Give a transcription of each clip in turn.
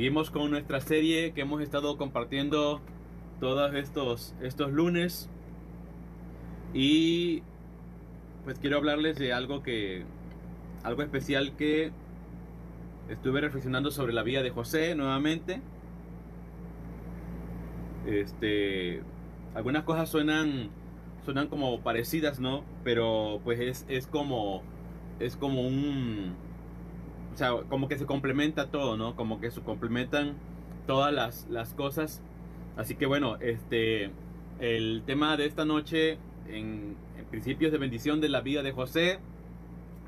seguimos con nuestra serie que hemos estado compartiendo todos estos, estos lunes. Y pues quiero hablarles de algo que. algo especial que estuve reflexionando sobre la vida de José nuevamente. Este. Algunas cosas suenan. suenan como parecidas, ¿no? Pero pues es, es como. es como un o sea, como que se complementa todo, ¿no? Como que se complementan todas las, las cosas. Así que bueno, este, el tema de esta noche, en, principios de bendición de la vida de José,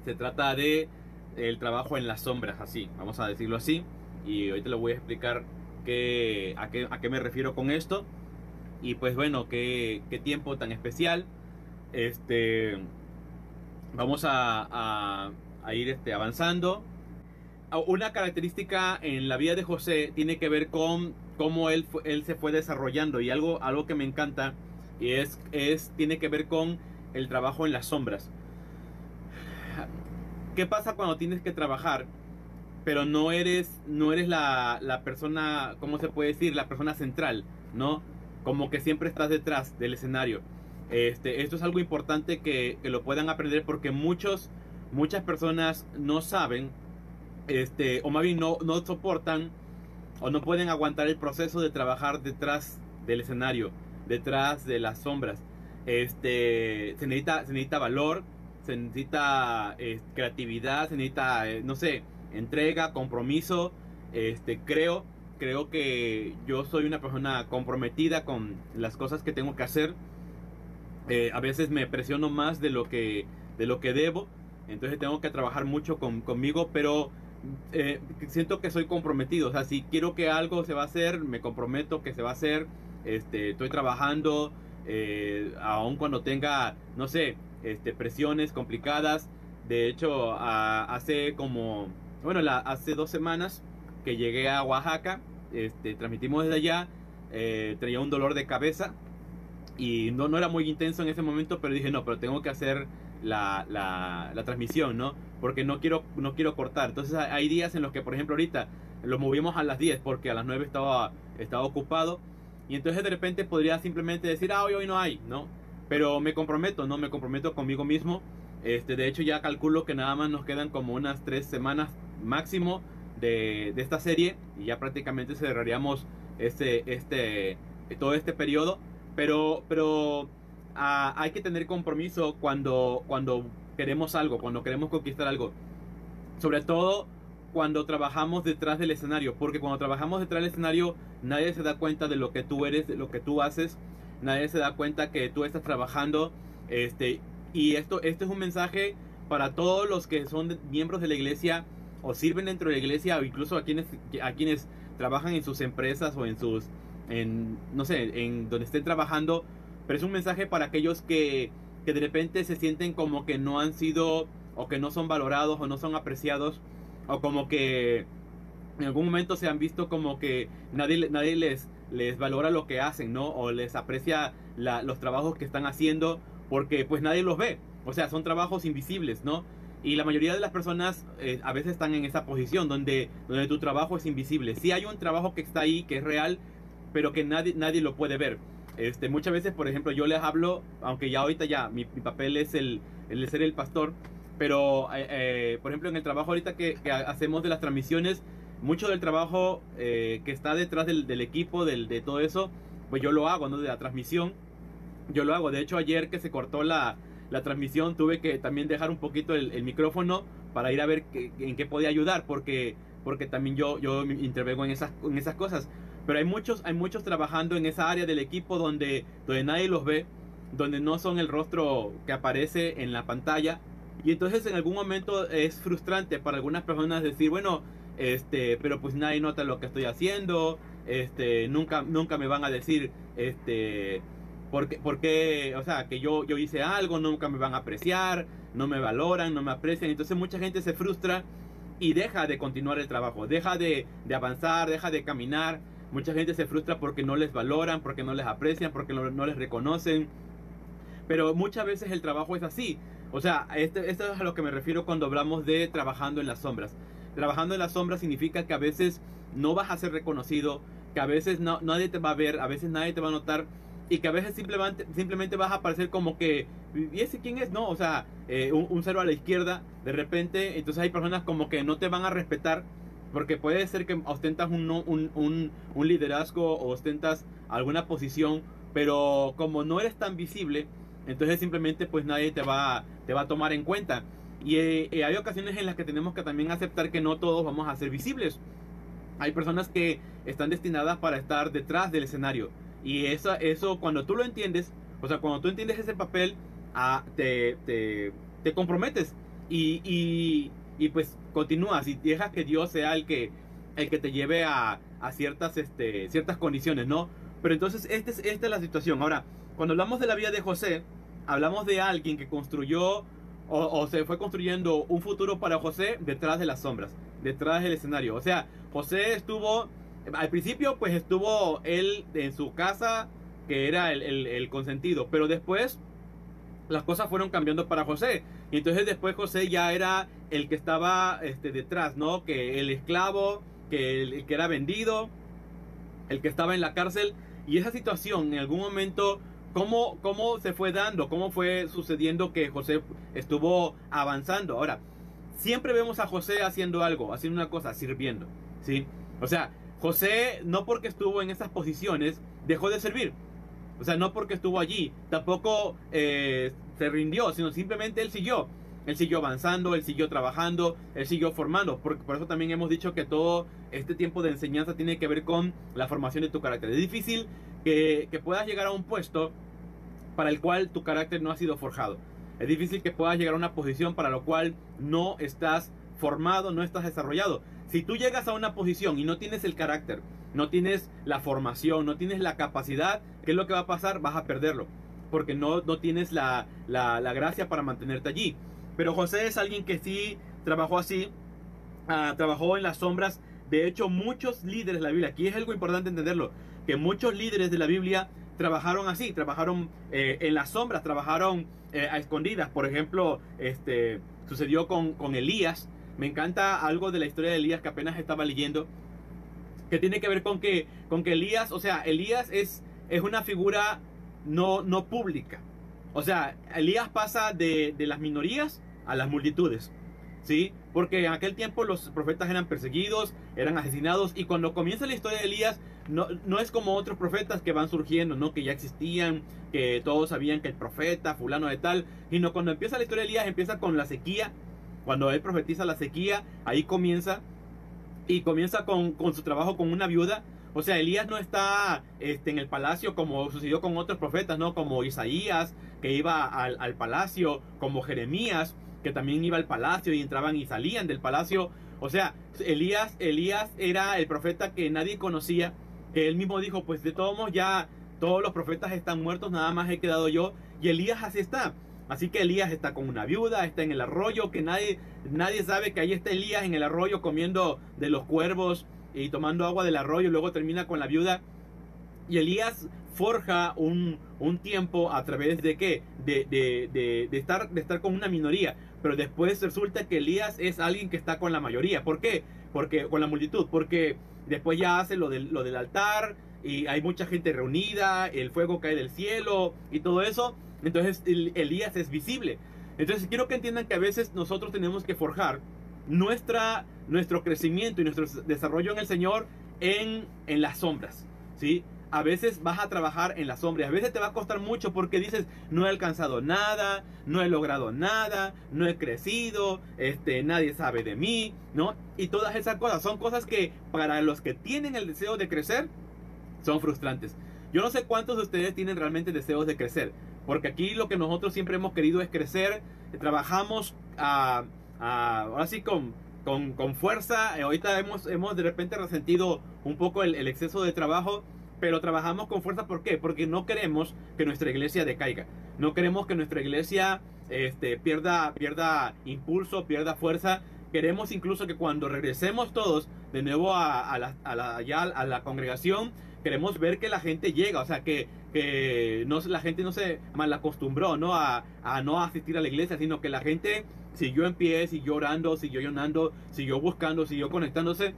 se trata de el trabajo en las sombras, así, vamos a decirlo así. Y hoy te lo voy a explicar qué, a, qué, a qué me refiero con esto. Y pues bueno, qué, qué tiempo tan especial. Este, vamos a, a, a ir este, avanzando una característica en la vida de José tiene que ver con cómo él, él se fue desarrollando y algo, algo que me encanta y es, es, tiene que ver con el trabajo en las sombras. ¿Qué pasa cuando tienes que trabajar pero no eres, no eres la, la persona, ¿cómo se puede decir? La persona central, ¿no? Como que siempre estás detrás del escenario. Este, esto es algo importante que, que lo puedan aprender porque muchos, muchas personas no saben este, o más bien no, no soportan o no pueden aguantar el proceso de trabajar detrás del escenario, detrás de las sombras. Este, se necesita, se necesita valor, se necesita eh, creatividad, se necesita, eh, no sé, entrega, compromiso. Este, creo, creo que yo soy una persona comprometida con las cosas que tengo que hacer. Eh, a veces me presiono más de lo que, de lo que debo. Entonces tengo que trabajar mucho con, conmigo, pero eh, siento que soy comprometido. O sea, si quiero que algo se va a hacer, me comprometo que se va a hacer. Este, estoy trabajando, eh, aun cuando tenga, no sé, este, presiones complicadas. De hecho, hace como, bueno, hace dos semanas que llegué a Oaxaca, este, transmitimos desde allá, eh, tenía un dolor de cabeza y no, no era muy intenso en ese momento, pero dije, no, pero tengo que hacer la, la, transmisión, ¿no? porque no quiero, no quiero cortar. Entonces hay días en los que, por ejemplo, ahorita lo movimos a las 10 porque a las 9 estaba, estaba ocupado. Y entonces de repente podría simplemente decir, ah, hoy, hoy no hay, ¿no? Pero me comprometo, ¿no? Me comprometo conmigo mismo. Este, de hecho, ya calculo que nada más nos quedan como unas 3 semanas máximo de, de esta serie. Y ya prácticamente cerraríamos este, este, todo este periodo. Pero, pero hay que tener compromiso cuando, cuando queremos algo, cuando queremos conquistar algo. Sobre todo cuando trabajamos detrás del escenario, porque cuando trabajamos detrás del escenario nadie se da cuenta de lo que tú eres, de lo que tú haces, nadie se da cuenta que tú estás trabajando, este, y esto, este es un mensaje para todos los que son miembros de la iglesia o sirven dentro de la iglesia o incluso a quienes, a quienes trabajan en sus empresas o en sus, en, no sé, en donde estén trabajando, pero es un mensaje para aquellos que que de repente se sienten como que no han sido o que no son valorados o no son apreciados o como que en algún momento se han visto como que nadie, nadie les, les valora lo que hacen, ¿no? O les aprecia los trabajos que están haciendo porque pues nadie los ve. O sea, son trabajos invisibles, ¿no? Y la mayoría de las personas eh, a veces están en esa posición donde, donde tu trabajo es invisible. Sí hay un trabajo que está ahí, que es real, pero que nadie, nadie lo puede ver. Este, muchas veces, por ejemplo, yo les hablo, aunque ya ahorita ya mi, papel es el, el, ser el pastor, pero eh, eh, por ejemplo en el trabajo ahorita que, hacemos de las transmisiones, mucho del trabajo eh, que está detrás del, equipo, del, de todo eso, pues yo lo hago, ¿no? De la transmisión, yo lo hago. De hecho, ayer que se cortó la, la transmisión, tuve que también dejar un poquito el, micrófono para ir a ver en qué podía ayudar, porque, porque también yo, yo intervengo en esas, en esas cosas. Pero hay muchos, hay muchos trabajando en esa área del equipo donde, donde nadie los ve, donde no son el rostro que aparece en la pantalla. Y entonces en algún momento es frustrante para algunas personas decir, bueno, este, pero pues nadie nota lo que estoy haciendo, este, nunca, nunca me van a decir, este, porque, porque, o sea, que yo, yo hice algo, nunca me van a apreciar, no me valoran, no me aprecian. Entonces mucha gente se frustra y deja de continuar el trabajo, deja de, de avanzar, deja de caminar Mucha gente se frustra porque no les valoran, porque no les aprecian, porque no, les reconocen. Pero muchas veces el trabajo es así. O sea, este, esto es a lo que me refiero cuando hablamos de trabajando en las sombras. trabajando en la sombra significa que a veces no vas a ser reconocido, que a veces no, nadie te va a ver, a veces nadie te va a notar y que a veces simplemente, simplemente vas a aparecer como que, ¿y ese quién es? No, o sea, eh, un, cero a la izquierda, de repente, entonces hay personas como que no te van a respetar porque puede ser que ostentas un, un, un, liderazgo o ostentas alguna posición, pero como no eres tan visible, entonces simplemente pues nadie te va, te va a tomar en cuenta. Y eh, hay ocasiones en las que tenemos que también aceptar que no todos vamos a ser visibles. Hay personas que están destinadas para estar detrás del escenario. Y eso, eso cuando tú lo entiendes, o sea, cuando tú entiendes ese papel, ah, te, te, te, comprometes y, y, y, pues continúas y dejas que Dios sea el que, el que te lleve a, a ciertas, este, ciertas condiciones, ¿no? Pero entonces esta es, esta es la situación. Ahora, cuando hablamos de la vida de José, hablamos de alguien que construyó o, se fue construyendo un futuro para José detrás de las sombras, detrás del escenario. O sea, José estuvo, al principio pues estuvo él en su casa, que era el, consentido, pero después las cosas fueron cambiando para José. Y entonces después José ya era el que estaba este, detrás, ¿no? Que el esclavo, que el, que era vendido, el que estaba en la cárcel. Y esa situación en algún momento ¿Cómo, ¿Cómo se fue dando? ¿Cómo fue sucediendo que José estuvo avanzando? Ahora, siempre vemos a José haciendo algo, haciendo una cosa, sirviendo. ¿sí? O sea, José no porque estuvo en esas posiciones dejó de servir. O sea, no porque estuvo allí, tampoco eh, se rindió, sino simplemente él siguió. Él siguió avanzando, él siguió trabajando, él siguió formando. Por, por eso también hemos dicho que todo este tiempo de enseñanza tiene que ver con la formación de tu carácter. Es difícil que, puedas llegar a un puesto para el cual tu carácter no ha sido forjado. Es difícil que puedas llegar a una posición para lo cual no estás formado, no estás desarrollado. Si tú llegas a una posición y no tienes el carácter, no tienes la formación, no tienes la capacidad, ¿qué es lo que va a pasar? Vas a perderlo. Porque no, no tienes la, la, gracia para mantenerte allí. Pero José es alguien que sí trabajó así, ah, trabajó en las sombras. De hecho, muchos líderes de la Biblia, aquí es algo importante entenderlo, que muchos líderes de la Biblia trabajaron así, trabajaron eh, en las sombras, trabajaron eh, a escondidas. Por ejemplo, este, sucedió con, con Elías. Me encanta algo de la historia de Elías que apenas estaba leyendo, que tiene que ver con que, con que Elías, o sea, Elías es, es una figura no, no pública. O sea, Elías pasa de, de las minorías a las multitudes. ¿Sí? Porque en aquel tiempo los profetas eran perseguidos, eran asesinados, y cuando comienza la historia de Elías, no, no es como otros profetas que van surgiendo, ¿no? Que ya existían, que todos sabían que el profeta, fulano de tal, sino cuando empieza la historia de Elías, empieza con la sequía, cuando él profetiza la sequía, ahí comienza, y comienza con, con su trabajo con una viuda, o sea, Elías no está este, en el palacio como sucedió con otros profetas, ¿no? Como Isaías, que iba al, al, palacio, como Jeremías, que también iba al palacio y entraban y salían del palacio. O sea, Elías, Elías era el profeta que nadie conocía, él mismo dijo, pues de todos modos ya todos los profetas están muertos, nada más he quedado yo. Y Elías así está. Así que Elías está con una viuda, está en el arroyo, que nadie, nadie sabe que ahí está Elías en el arroyo comiendo de los cuervos y tomando agua del arroyo, luego termina con la viuda. Y Elías forja un, un tiempo a través de qué? De, de, de, de, estar, de estar con una minoría. Pero después resulta que Elías es alguien que está con la mayoría. ¿Por qué? Porque, con la multitud. Porque Después ya hace lo del, lo del altar y hay mucha gente reunida, el fuego cae del cielo y todo eso. Entonces Elías es visible. Entonces quiero que entiendan que a veces nosotros tenemos que forjar nuestra, nuestro crecimiento y nuestro desarrollo en el Señor en, en las sombras. ¿sí? a veces vas a trabajar en la sombra. A veces te va a costar mucho porque dices, no he alcanzado nada, no he logrado nada, no he crecido, este, nadie sabe de mí, ¿no? Y todas esas cosas son cosas que para los que tienen el deseo de crecer, son frustrantes. Yo no sé cuántos de ustedes tienen realmente deseos de crecer, porque aquí lo que nosotros siempre hemos querido es crecer, trabajamos a, ahora sí con, con, fuerza, ahorita hemos, hemos de repente resentido un poco el exceso de trabajo, pero trabajamos con fuerza. ¿Por qué? Porque no queremos que nuestra iglesia decaiga. No queremos que nuestra iglesia este, pierda, pierda impulso, pierda fuerza. Queremos incluso que cuando regresemos todos de nuevo a, la, a la congregación, queremos ver que la gente llega, o sea, que, que no, la gente no se mal acostumbró ¿no? A, a, no asistir a la iglesia, sino que la gente siguió en pie, siguió orando, siguió llorando, siguió buscando, siguió conectándose.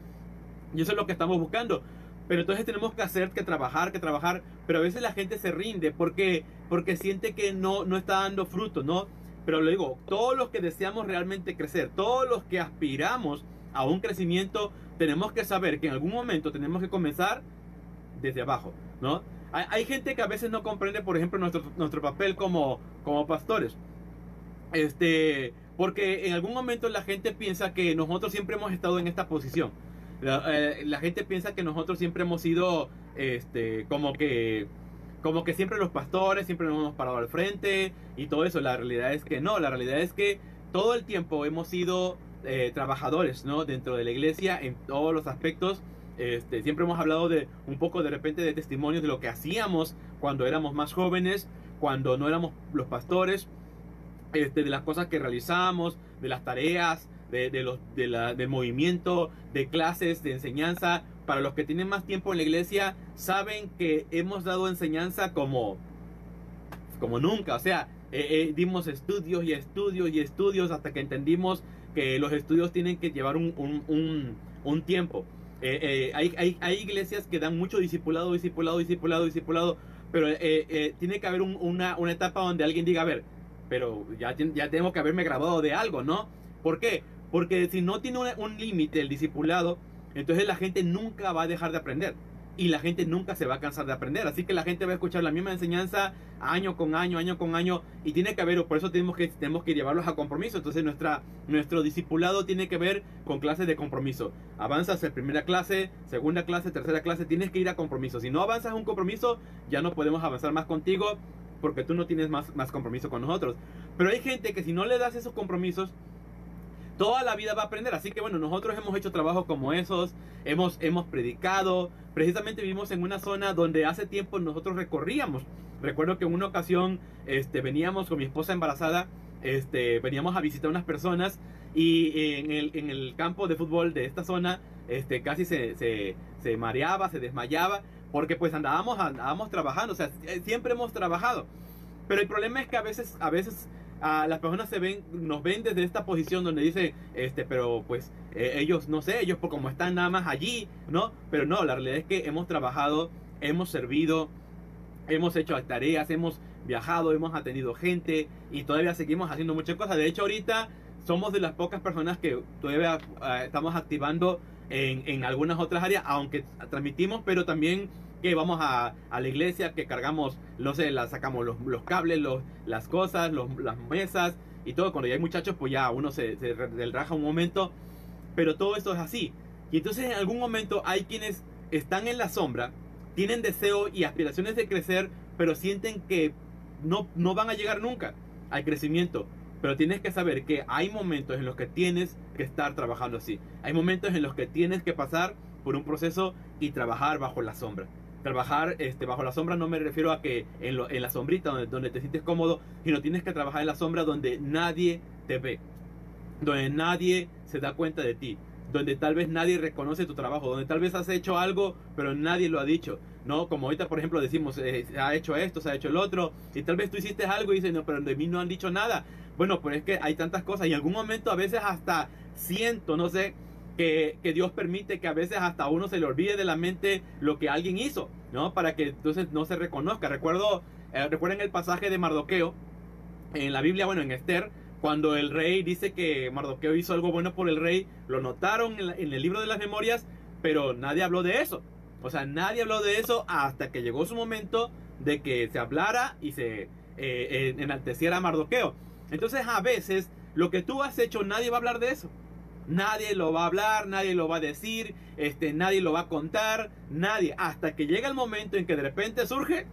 Y eso es lo que estamos buscando. Pero entonces tenemos que hacer, que trabajar, que trabajar. Pero a veces la gente se rinde porque, porque siente que no, no está dando fruto, ¿no? Pero le digo, todos los que deseamos realmente crecer, todos los que aspiramos a un crecimiento, tenemos que saber que en algún momento tenemos que comenzar desde abajo, ¿no? Hay, gente que a veces no comprende, por ejemplo, nuestro, nuestro papel como, como pastores. Este, porque en algún momento la gente piensa que nosotros siempre hemos estado en esta posición. La, eh, gente piensa que nosotros siempre hemos sido, este, como que, como que siempre los pastores, siempre nos hemos parado al frente y todo eso. La realidad es que no, la realidad es que todo el tiempo hemos sido eh, trabajadores, ¿no? Dentro de la iglesia en todos los aspectos este, siempre hemos hablado de un poco de repente de testimonios de lo que hacíamos cuando éramos más jóvenes, cuando no éramos los pastores, este, de las cosas que realizamos, de las tareas, de, los, de la, del movimiento, de clases, de enseñanza. Para los que tienen más tiempo en la iglesia, saben que hemos dado enseñanza como, como nunca. O sea, eh, eh, dimos estudios y estudios y estudios hasta que entendimos que los estudios tienen que llevar un, un, un, un tiempo. Eh, eh, hay, hay, hay, iglesias que dan mucho discipulado, discipulado, discipulado, discipulado, pero eh, tiene que haber una, una, etapa donde alguien diga, a ver, pero ya, ya tengo que haberme grabado de algo, ¿no? ¿Por qué? Porque si no tiene un, un límite el discipulado, entonces la gente nunca va a dejar de aprender y la gente nunca se va a cansar de aprender. Así que la gente va a escuchar la misma enseñanza año con año, año con año, y tiene que haber, por eso tenemos que, tenemos que llevarlos a compromiso. Entonces nuestra, nuestro discipulado tiene que ver con clases de compromiso. Avanzas en primera clase, segunda clase, tercera clase, tienes que ir a compromiso. Si no avanzas un compromiso, ya no podemos avanzar más contigo porque tú no tienes más, más compromiso con nosotros. Pero hay gente que si no le das esos compromisos, toda la vida va a aprender. Así que bueno, nosotros hemos hecho trabajos como esos, hemos, hemos predicado, precisamente vivimos en una zona donde hace tiempo nosotros recorríamos. Recuerdo que en una ocasión este, veníamos con mi esposa embarazada, este, veníamos a visitar unas personas y en el, en el campo de fútbol de esta zona este, casi se, se, se mareaba, se desmayaba, porque pues andábamos, andábamos trabajando, o sea, siempre hemos trabajado. Pero el problema es que a veces, a veces las personas se ven, nos ven desde esta posición donde dice, este, pero pues eh, ellos, no sé, ellos por como están nada más allí, ¿no? Pero no, la realidad es que hemos trabajado, hemos servido, hemos hecho tareas, hemos viajado, hemos atendido gente y todavía seguimos haciendo muchas cosas. De hecho, ahorita somos de las pocas personas que todavía eh, estamos activando en, en algunas otras áreas, aunque transmitimos, pero también que vamos a, la iglesia, que cargamos, no sé, la, sacamos los, los cables, los, las cosas, las mesas y todo. Cuando ya hay muchachos, pues ya uno se, se raja un momento. Pero todo esto es así. Y entonces en algún momento hay quienes están en la sombra, tienen deseo y aspiraciones de crecer, pero sienten que no, no van a llegar nunca al crecimiento. Pero tienes que saber que hay momentos en los que tienes que estar trabajando así. Hay momentos en los que tienes que pasar por un proceso y trabajar bajo la sombra trabajar este, bajo la sombra no me refiero a que en, en la sombrita donde, donde, te sientes cómodo, sino tienes que trabajar en la sombra donde nadie te ve, donde nadie se da cuenta de ti, donde tal vez nadie reconoce tu trabajo, donde tal vez has hecho algo, pero nadie lo ha dicho. ¿no? Como ahorita, por ejemplo, decimos, eh, ha hecho esto, se ha hecho el otro, y tal vez tú hiciste algo y dices, no, pero de mí no han dicho nada. Bueno, pues es que hay tantas cosas y en algún momento a veces hasta siento, no sé, que, Dios permite que a veces hasta uno se le olvide de la mente lo que alguien hizo, ¿no? Para que entonces no se reconozca. Recuerdo, eh, recuerden el pasaje de Mardoqueo en la Biblia, bueno, en Esther, cuando el rey dice que Mardoqueo hizo algo bueno por el rey, lo notaron en, el libro de las memorias, pero nadie habló de eso. O sea, nadie habló de eso hasta que llegó su momento de que se hablara y se eh, enalteciera Mardoqueo. Entonces, a veces, lo que tú has hecho, nadie va a hablar de eso. Nadie lo va a hablar, nadie lo va a decir, este, nadie lo va a contar, nadie. Hasta que llega el momento en que de repente surge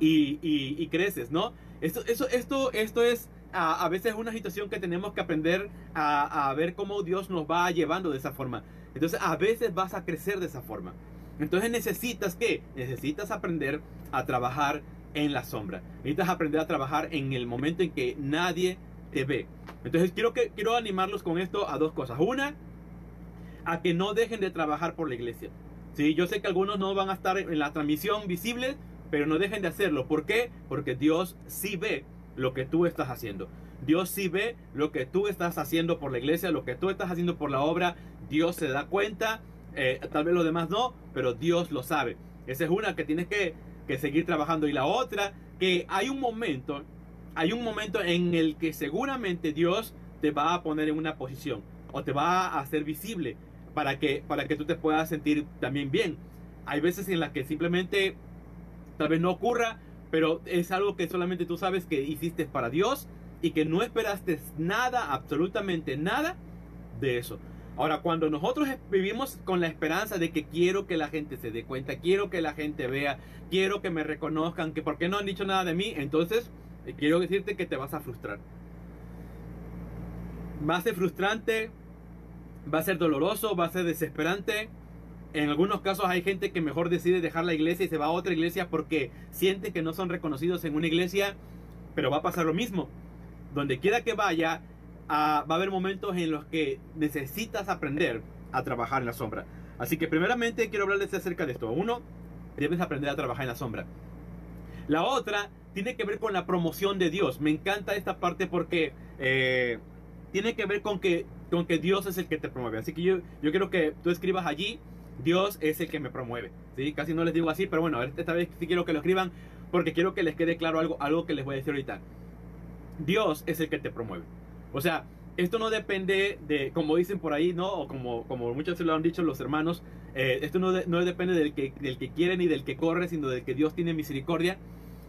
y, creces, ¿no? Esto, eso, esto, esto es a, a, veces una situación que tenemos que aprender a, a ver cómo Dios nos va llevando de esa forma. Entonces a veces vas a crecer de esa forma. Entonces necesitas que necesitas aprender a trabajar en la sombra. Necesitas aprender a trabajar en el momento en que nadie ve. Entonces quiero, que, quiero animarlos con esto a dos cosas. Una, a que no dejen de trabajar por la iglesia. Sí, yo sé que algunos no van a estar en la transmisión visible, pero no dejen de hacerlo. ¿Por qué? Porque Dios sí ve lo que tú estás haciendo. Dios sí ve lo que tú estás haciendo por la iglesia, lo que tú estás haciendo por la obra. Dios se da cuenta. Eh, tal vez los demás no, pero Dios lo sabe. Esa es una que tienes que, que seguir trabajando. Y la otra, que hay un momento, hay un momento en el que seguramente Dios te va a poner en una posición o te va a hacer visible para que, para que tú te puedas sentir también bien. Hay veces en las que simplemente tal vez no ocurra, pero es algo que solamente tú sabes que hiciste para Dios y que no esperaste nada, absolutamente nada de eso. Ahora, cuando nosotros vivimos con la esperanza de que quiero que la gente se dé cuenta, quiero que la gente vea, quiero que me reconozcan, que por qué no han dicho nada de mí, entonces quiero decirte que te vas a frustrar. Va a ser frustrante, va a ser doloroso, va a ser desesperante. En algunos casos hay gente que mejor decide dejar la iglesia y se va a otra iglesia porque siente que no son reconocidos en una iglesia, pero va a pasar lo mismo. Donde quiera que vaya, va a haber momentos en los que necesitas aprender a trabajar en la sombra. Así que primeramente quiero hablarles acerca de esto. Uno, debes aprender a trabajar en la sombra. La otra tiene que ver con la promoción de Dios. Me encanta esta parte porque eh, tiene que ver con que, con que Dios es el que te promueve. Así que yo, yo quiero que tú escribas allí, Dios es el que me promueve. ¿sí? Casi no les digo así, pero bueno, esta vez sí quiero que lo escriban porque quiero que les quede claro algo, algo que les voy a decir ahorita. Dios es el que te promueve. O sea, esto no depende de, como dicen por ahí, ¿no? O como, como muchos se lo han dicho los hermanos, eh, esto no, no, depende del que, del que quiere ni del que corre, sino del que Dios tiene misericordia.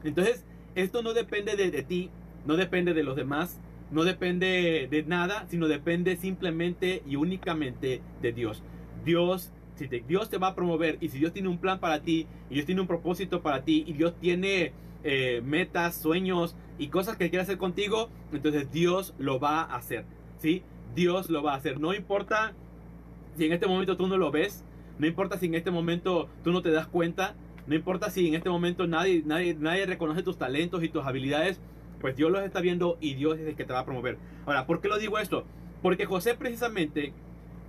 Entonces, esto no depende de, ti, no depende de los demás, no depende de nada, sino depende simplemente y únicamente de Dios. Dios, si Dios te va a promover y si Dios tiene un plan para ti, y Dios tiene un propósito para ti, y Dios tiene eh, metas, sueños y cosas que quiere hacer contigo, entonces Dios lo va a hacer. ¿Sí? Dios lo va a hacer. No importa si en este momento tú no lo ves, no importa si en este momento tú no te das cuenta, no importa si en este momento nadie, nadie, nadie reconoce tus talentos y tus habilidades, pues Dios los está viendo y Dios es el que te va a promover. Ahora, ¿por qué lo digo esto? Porque José precisamente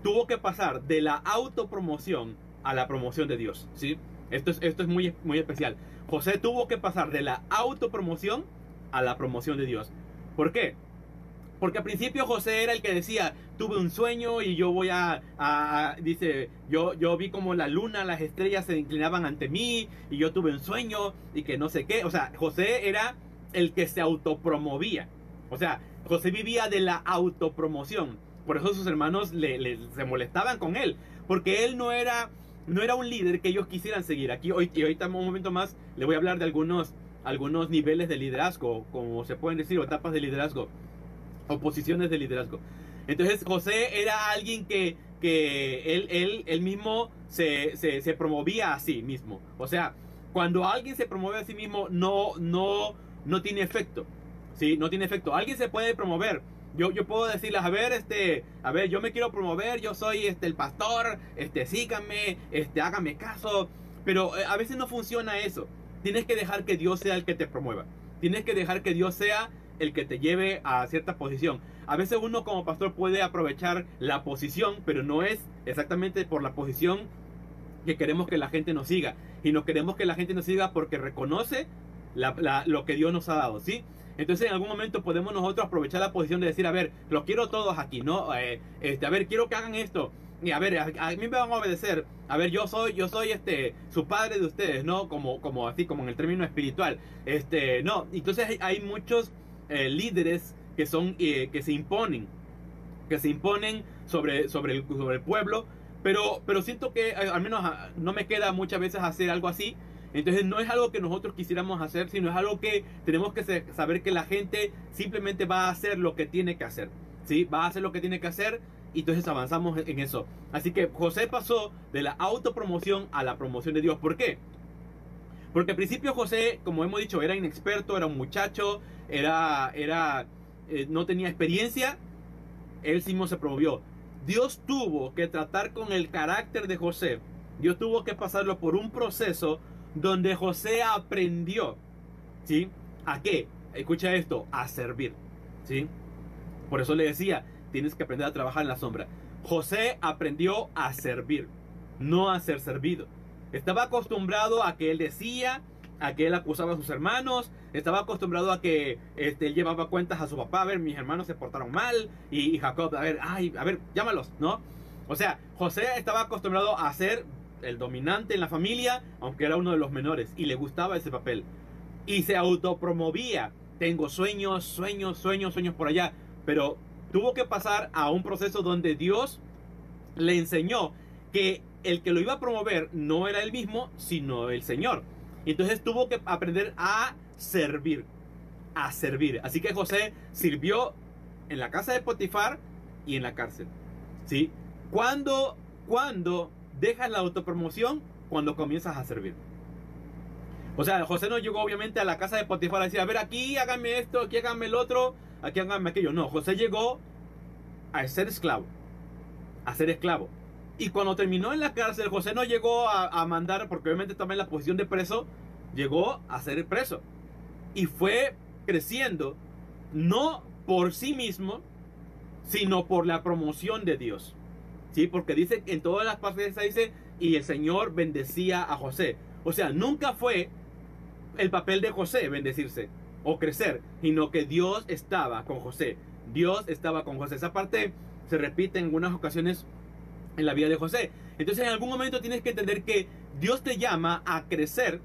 tuvo que pasar de la autopromoción a la promoción de Dios, ¿sí? Esto es, esto es muy, muy especial. José tuvo que pasar de la autopromoción a la promoción de Dios. ¿Por qué? Porque al principio José era el que decía, tuve un sueño y yo voy a, dice, yo, yo vi como la luna, las estrellas se inclinaban ante mí y yo tuve un sueño y que no sé qué. O sea, José era el que se autopromovía. O sea, José vivía de la autopromoción. Por eso sus hermanos le, se molestaban con él. Porque él no era no era un líder que ellos quisieran seguir. Aquí hoy, y ahorita un momento más le voy a hablar de algunos, algunos niveles de liderazgo, como se pueden decir, o etapas de liderazgo, o posiciones de liderazgo. Entonces José era alguien que, que él, él, él mismo se, se, se, promovía a sí mismo. O sea, cuando alguien se promueve a sí mismo, no, no, no tiene efecto. ¿sí? No tiene efecto. Alguien se puede promover yo, yo puedo decirles, a ver, este, a ver, yo me quiero promover, yo soy este el pastor, este, síganme, este, hágame caso. Pero eh, a veces no funciona eso. Tienes que dejar que Dios sea el que te promueva. Tienes que dejar que Dios sea el que te lleve a cierta posición. A veces uno como pastor puede aprovechar la posición, pero no es exactamente por la posición que queremos que la gente nos siga. Y no queremos que la gente nos siga porque reconoce lo que Dios nos ha dado, ¿sí? Entonces en algún momento podemos nosotros aprovechar la posición de decir, a ver, los quiero todos aquí, ¿no? Eh, este, a ver, quiero que hagan esto. Y a ver, a, mí me van a obedecer. A ver, yo soy, yo soy este, su padre de ustedes, ¿no? Como, como así, como en el término espiritual. Este, no. Entonces hay, muchos eh, líderes que son, eh, que se imponen, que se imponen sobre, sobre, el, sobre el pueblo. Pero, pero siento que al menos ah, no me queda muchas veces hacer algo así. Entonces no es algo que nosotros quisiéramos hacer, sino es algo que tenemos que saber que la gente simplemente va a hacer lo que tiene que hacer. ¿sí? Va a hacer lo que tiene que hacer y entonces avanzamos en eso. Así que José pasó de la autopromoción a la promoción de Dios. ¿Por qué? Porque al principio José, como hemos dicho, era inexperto, era un muchacho, era, era, eh, no tenía experiencia. Él mismo se promovió. Dios tuvo que tratar con el carácter de José. Dios tuvo que pasarlo por un proceso donde José aprendió, ¿sí? ¿A qué? Escucha esto, a servir, ¿sí? Por eso le decía, tienes que aprender a trabajar en la sombra. José aprendió a servir, no a ser servido. Estaba acostumbrado a que él decía a que él acusaba a sus hermanos, estaba acostumbrado a que este, él llevaba cuentas a su papá, a ver, mis hermanos se portaron mal, y, y Jacob, a ver, ay, a ver, llámalos, ¿no? O sea, José estaba acostumbrado a ser el dominante en la familia, aunque era uno de los menores, y le gustaba ese papel. Y se autopromovía. Tengo sueños, sueños, sueños, sueños por allá. Pero tuvo que pasar a un proceso donde Dios le enseñó que el que lo iba a promover no era él mismo, sino el Señor. Entonces tuvo que aprender a servir, a servir. Así que José sirvió en la casa de Potifar y en la cárcel. ¿Sí? Cuando, cuando dejas la autopromoción, cuando comienzas a servir. O sea, José no llegó obviamente a la casa de Potifar a decir, a ver, aquí hágame esto, aquí hágame el otro, aquí hágame aquello. No, José llegó a ser esclavo, a ser esclavo. Y cuando terminó en la cárcel, José no llegó a, mandar, porque obviamente estaba en la posición de preso, llegó a ser preso. Y fue creciendo, no por sí mismo, sino por la promoción de Dios. ¿Sí? Porque dice, en todas las partes dice, y el Señor bendecía a José. O sea, nunca fue el papel de José bendecirse o crecer, sino que Dios estaba con José. Dios estaba con José. Esa parte se repite en algunas ocasiones en la vida de José. Entonces en algún momento tienes que entender que Dios te llama a crecer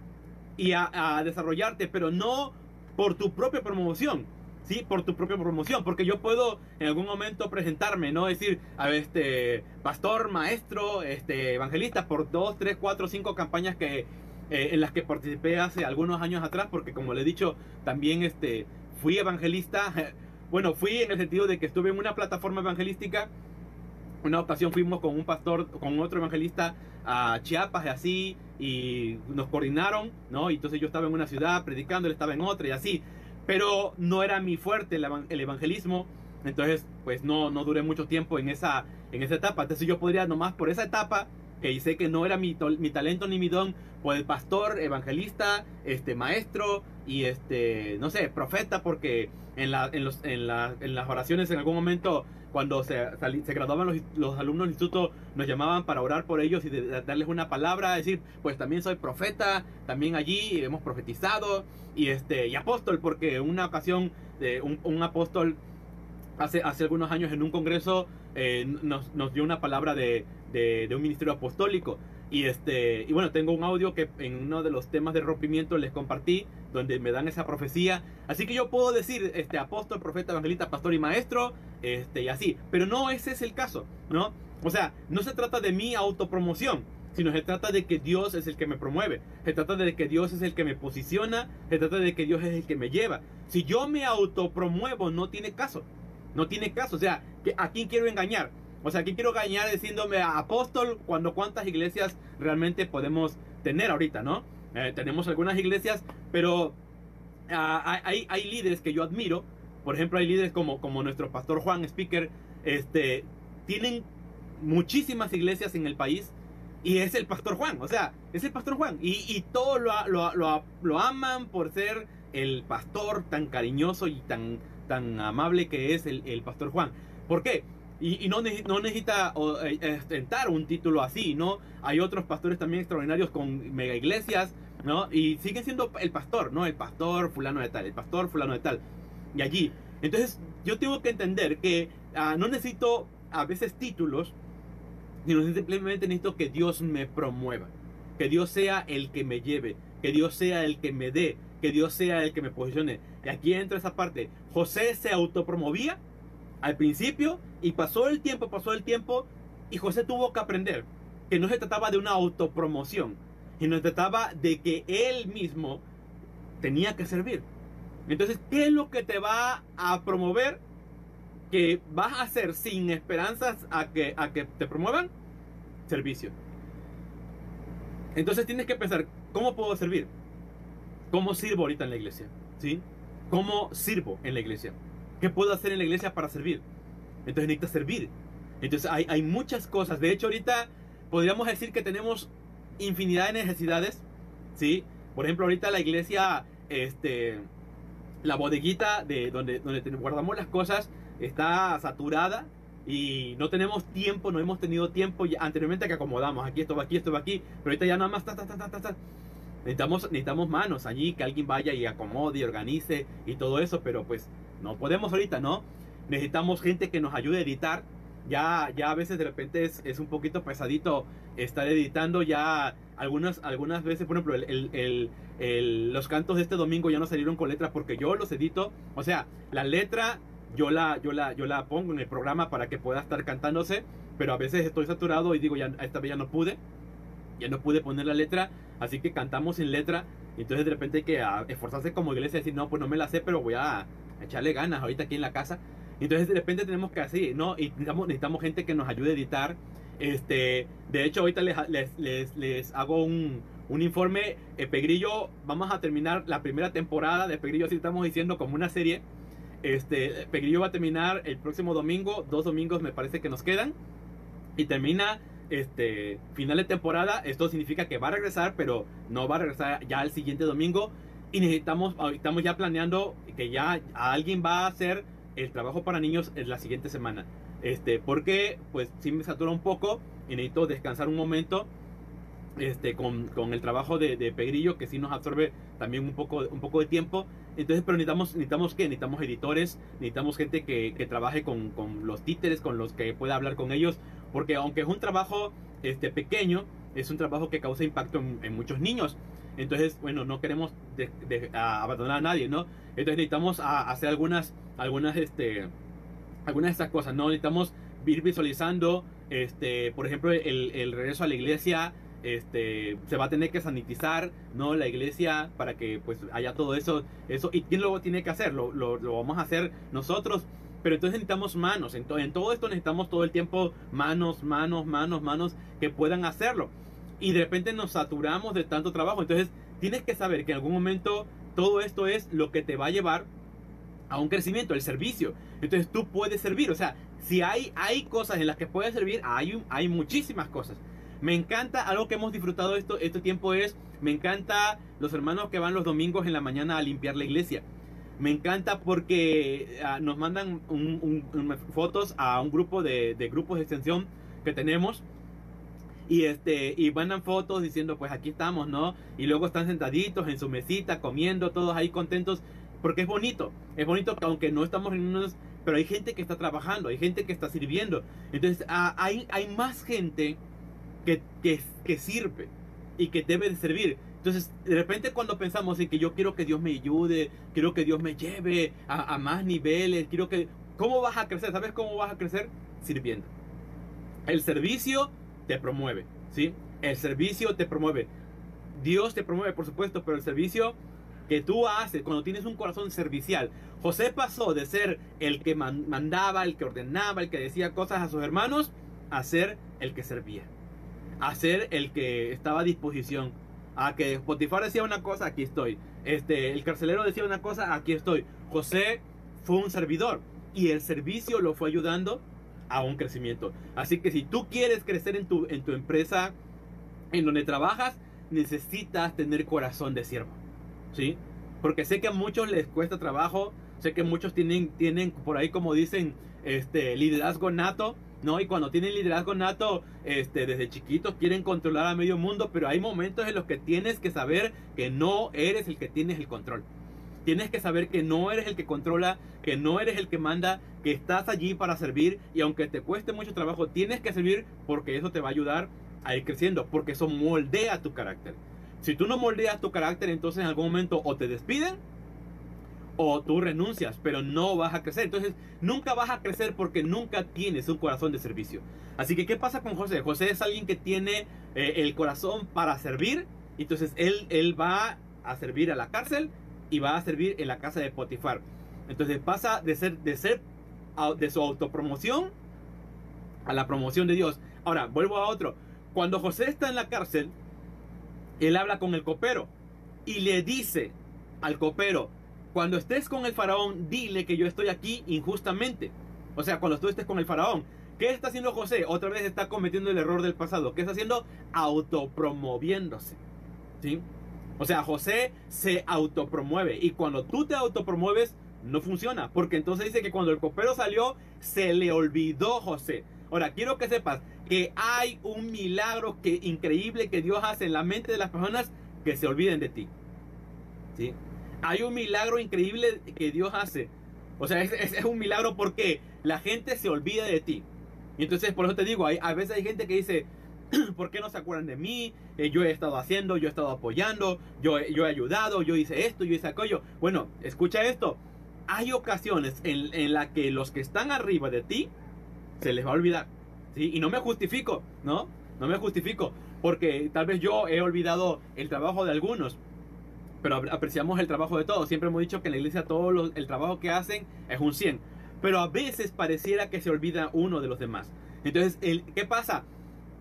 y a, desarrollarte, pero no por tu propia promoción, ¿sí? Por tu propia promoción, porque yo puedo en algún momento presentarme, ¿no? Decir, a ver, este, pastor, maestro, este, evangelista, por dos, tres, cuatro, cinco campañas que, eh, en las que participé hace algunos años atrás, porque como le he dicho, también este, fui evangelista, bueno, fui en el sentido de que estuve en una plataforma evangelística una ocasión fuimos con un pastor, con otro evangelista a Chiapas y así, y nos coordinaron, ¿no? Y entonces yo estaba en una ciudad predicando, él estaba en otra y así. Pero no era mi fuerte el, evangelismo, entonces pues no, no duré mucho tiempo en esa, en esa etapa. Entonces yo podría nomás por esa etapa, que sé que no era mi, mi talento ni mi don, pues el pastor, evangelista, este maestro y este, no sé, profeta, porque en, la, en, los, en, la, en las oraciones en algún momento cuando se, graduaban los, los, alumnos del instituto, nos llamaban para orar por ellos y darles una palabra, decir, pues también soy profeta, también allí hemos profetizado y este y apóstol, porque una ocasión de un, un, apóstol hace, hace algunos años en un congreso eh, nos, nos, dio una palabra de, de, de un ministerio apostólico y este, y bueno, tengo un audio que en uno de los temas de rompimiento les compartí, donde me dan esa profecía. Así que yo puedo decir, este, apóstol, profeta, evangelista, pastor y maestro, este, y así. Pero no ese es el caso, ¿no? O sea, no se trata de mi autopromoción, sino se trata de que Dios es el que me promueve. Se trata de que Dios es el que me posiciona. Se trata de que Dios es el que me lleva. Si yo me autopromuevo, no tiene caso. No tiene caso. O sea, ¿a quién quiero engañar? O sea, aquí quiero gañar diciéndome apóstol cuando cuántas iglesias realmente podemos tener ahorita, ¿no? Eh, tenemos algunas iglesias, pero ah, hay, líderes que yo admiro. Por ejemplo, hay líderes como, nuestro pastor Juan Speaker. Este, tienen muchísimas iglesias en el país y es el pastor Juan. O sea, es el pastor Juan. Y, y todos lo, lo, lo, lo, aman por ser el pastor tan cariñoso y tan, tan amable que es el, el pastor Juan. ¿Por qué? Y, no, no, necesita eh, ostentar un título así, ¿no? Hay otros pastores también extraordinarios con mega iglesias, ¿no? Y sigue siendo el pastor, ¿no? El pastor fulano de tal, el pastor fulano de tal. Y allí. Entonces, yo tengo que entender que ah, no necesito a veces títulos, sino simplemente necesito que Dios me promueva. Que Dios sea el que me lleve. Que Dios sea el que me dé. Que Dios sea el que me posicione. Y aquí entra esa parte. José se autopromovía al principio y pasó el tiempo, pasó el tiempo y José tuvo que aprender que no se trataba de una autopromoción, sino se trataba de que él mismo tenía que servir. Entonces, ¿qué es lo que te va a promover? Que vas a hacer sin esperanzas a que, a que te promuevan servicio. Entonces tienes que pensar, ¿cómo puedo servir? ¿Cómo sirvo ahorita en la iglesia? ¿Sí? ¿Cómo sirvo en la iglesia? ¿Qué puedo hacer en la iglesia para servir? Entonces necesitas servir. Entonces hay, hay muchas cosas. De hecho, ahorita podríamos decir que tenemos infinidad de necesidades. ¿Sí? Por ejemplo, ahorita la iglesia, este, la bodeguita de donde, donde guardamos las cosas está saturada y no tenemos tiempo, no hemos tenido tiempo ya, anteriormente que acomodamos aquí, esto va aquí, esto va aquí, pero ahorita ya nada más ta, ta, ta, ta, ta, Necesitamos, necesitamos manos allí, que alguien vaya y acomode y organice y todo eso, pero pues no podemos ahorita, ¿no? Necesitamos gente que nos ayude a editar. Ya, ya a veces de repente es, es un poquito pesadito estar editando. Ya algunas, algunas veces, por ejemplo, el, el, el, los cantos de este domingo ya no salieron con letra porque yo los edito. O sea, la letra yo la, yo la, yo la pongo en el programa para que pueda estar cantándose, pero a veces estoy saturado y digo, ya esta vez ya no pude, ya no pude poner la letra, así que cantamos sin letra, entonces de repente hay que ah, esforzarse como iglesia y decir, no, pues no me la sé, pero voy a echarle ganas ahorita aquí en la casa. Entonces de repente tenemos que así, ¿no? Y necesitamos, necesitamos gente que nos ayude a editar. Este, de hecho, ahorita les, les, les, les hago un, un informe. Eh, Pegrillo, vamos a terminar la primera temporada de Pegrillo, así estamos diciendo, como una serie. Este, Pegrillo va a terminar el próximo domingo. Dos domingos me parece que nos quedan. Y termina este final de temporada. Esto significa que va a regresar, pero no va a regresar ya el siguiente domingo. Y necesitamos, estamos ya planeando que ya alguien va a hacer el trabajo para niños en la siguiente semana. Este, porque pues sí me satura un poco y necesito descansar un momento este, con, con el trabajo de, de, Pegrillo, que sí nos absorbe también un poco, un poco de tiempo. Entonces, pero necesitamos, necesitamos que necesitamos editores, necesitamos gente que, que trabaje con, con, los títeres, con los que pueda hablar con ellos, porque aunque es un trabajo este, pequeño, es un trabajo que causa impacto en, en muchos niños. Entonces, bueno, no queremos de, abandonar a nadie, ¿no? Entonces necesitamos hacer algunas, algunas, este, algunas de estas cosas, ¿no? Necesitamos ir visualizando, este, por ejemplo, el, el regreso a la iglesia, este, se va a tener que sanitizar, ¿no? La iglesia para que pues haya todo eso, eso. ¿Y quién lo tiene que hacer? Lo, lo, lo vamos a hacer nosotros. Pero entonces necesitamos manos. En, to en todo esto necesitamos todo el tiempo manos, manos, manos, manos que puedan hacerlo. Y de repente nos saturamos de tanto trabajo. Entonces tienes que saber que en algún momento todo esto es lo que te va a llevar a un crecimiento, el servicio. Entonces tú puedes servir. O sea, si hay, hay cosas en las que puedes servir, hay, hay muchísimas cosas. Me encanta, algo que hemos disfrutado esto, este tiempo es, me encanta los hermanos que van los domingos en la mañana a limpiar la iglesia. Me encanta porque uh, nos mandan fotos a un grupo de, de, grupos de extensión que tenemos. Y, este, y mandan fotos diciendo, pues aquí estamos, ¿no? Y luego están sentaditos en su mesita, comiendo, todos ahí contentos. Porque es bonito. Es bonito que aunque no estamos reunidos, pero hay gente que está trabajando, hay gente que está sirviendo. Entonces hay, más gente que, que, que sirve y que debe de servir. Entonces, de repente cuando pensamos en que yo quiero que Dios me ayude, quiero que Dios me lleve a, a, más niveles, quiero que... ¿Cómo vas a crecer? ¿Sabes cómo vas a crecer? Sirviendo. El servicio te promueve, ¿sí? El servicio te promueve. Dios te promueve, por supuesto, pero el servicio que tú haces cuando tienes un corazón servicial. José pasó de ser el que mandaba, el que ordenaba, el que decía cosas a sus hermanos, a ser el que servía a ser el que estaba a disposición. A que Potifar decía una cosa, aquí estoy. Este, el carcelero decía una cosa, aquí estoy. José fue un servidor y el servicio lo fue ayudando a un crecimiento. Así que si tú quieres crecer en tu, en tu empresa, en donde trabajas, necesitas tener corazón de siervo. ¿Sí? Porque sé que a muchos les cuesta trabajo, sé que muchos tienen, tienen por ahí como dicen, este, liderazgo nato, ¿no? Y cuando tienen liderazgo nato, este, desde chiquitos quieren controlar a medio mundo, pero hay momentos en los que tienes que saber que no eres el que tienes el control. Tienes que saber que no eres el que controla, que no eres el que manda, que estás allí para servir y aunque te cueste mucho trabajo, tienes que servir porque eso te va a ayudar a ir creciendo, porque eso moldea tu carácter. Si tú no moldeas tu carácter, entonces en algún momento o te despiden o tú renuncias, pero no vas a crecer. Entonces, nunca vas a crecer porque nunca tienes un corazón de servicio. Así que, ¿qué pasa con José? José es alguien que tiene eh, el corazón para servir. Entonces, él, él va a servir a la cárcel y va a servir en la casa de Potifar. Entonces, pasa de ser, de ser, de su autopromoción a la promoción de Dios. Ahora, vuelvo a otro. Cuando José está en la cárcel, él habla con el copero y le dice al copero, cuando estés con el faraón, dile que yo estoy aquí injustamente. O sea, cuando tú estés con el faraón. ¿Qué está haciendo José? Otra vez está cometiendo el error del pasado. ¿Qué está haciendo? Autopromoviéndose. ¿Sí? O sea, José se autopromueve. Y cuando tú te autopromueves, no funciona. Porque entonces dice que cuando el copero salió, se le olvidó José. Ahora, quiero que sepas que hay un milagro que, increíble que Dios hace en la mente de las personas que se olviden de ti. ¿Sí? Hay un milagro increíble que Dios hace. O sea, es, un milagro porque la gente se olvida de ti. Y entonces, por eso te digo, hay, a veces hay gente que dice, ¿por qué no se acuerdan de mí? Eh, yo he estado haciendo, yo he estado apoyando, yo, yo he ayudado, yo hice esto, yo hice aquello. Bueno, escucha esto. Hay ocasiones en, en las que los que están arriba de ti se les va a olvidar. ¿sí? Y no me justifico, ¿no? No me justifico. Porque tal vez yo he olvidado el trabajo de algunos. Pero apreciamos el trabajo de todos. Siempre hemos dicho que en la iglesia todo el trabajo que hacen es un 100. Pero a veces pareciera que se olvida uno de los demás. Entonces, el, ¿qué pasa?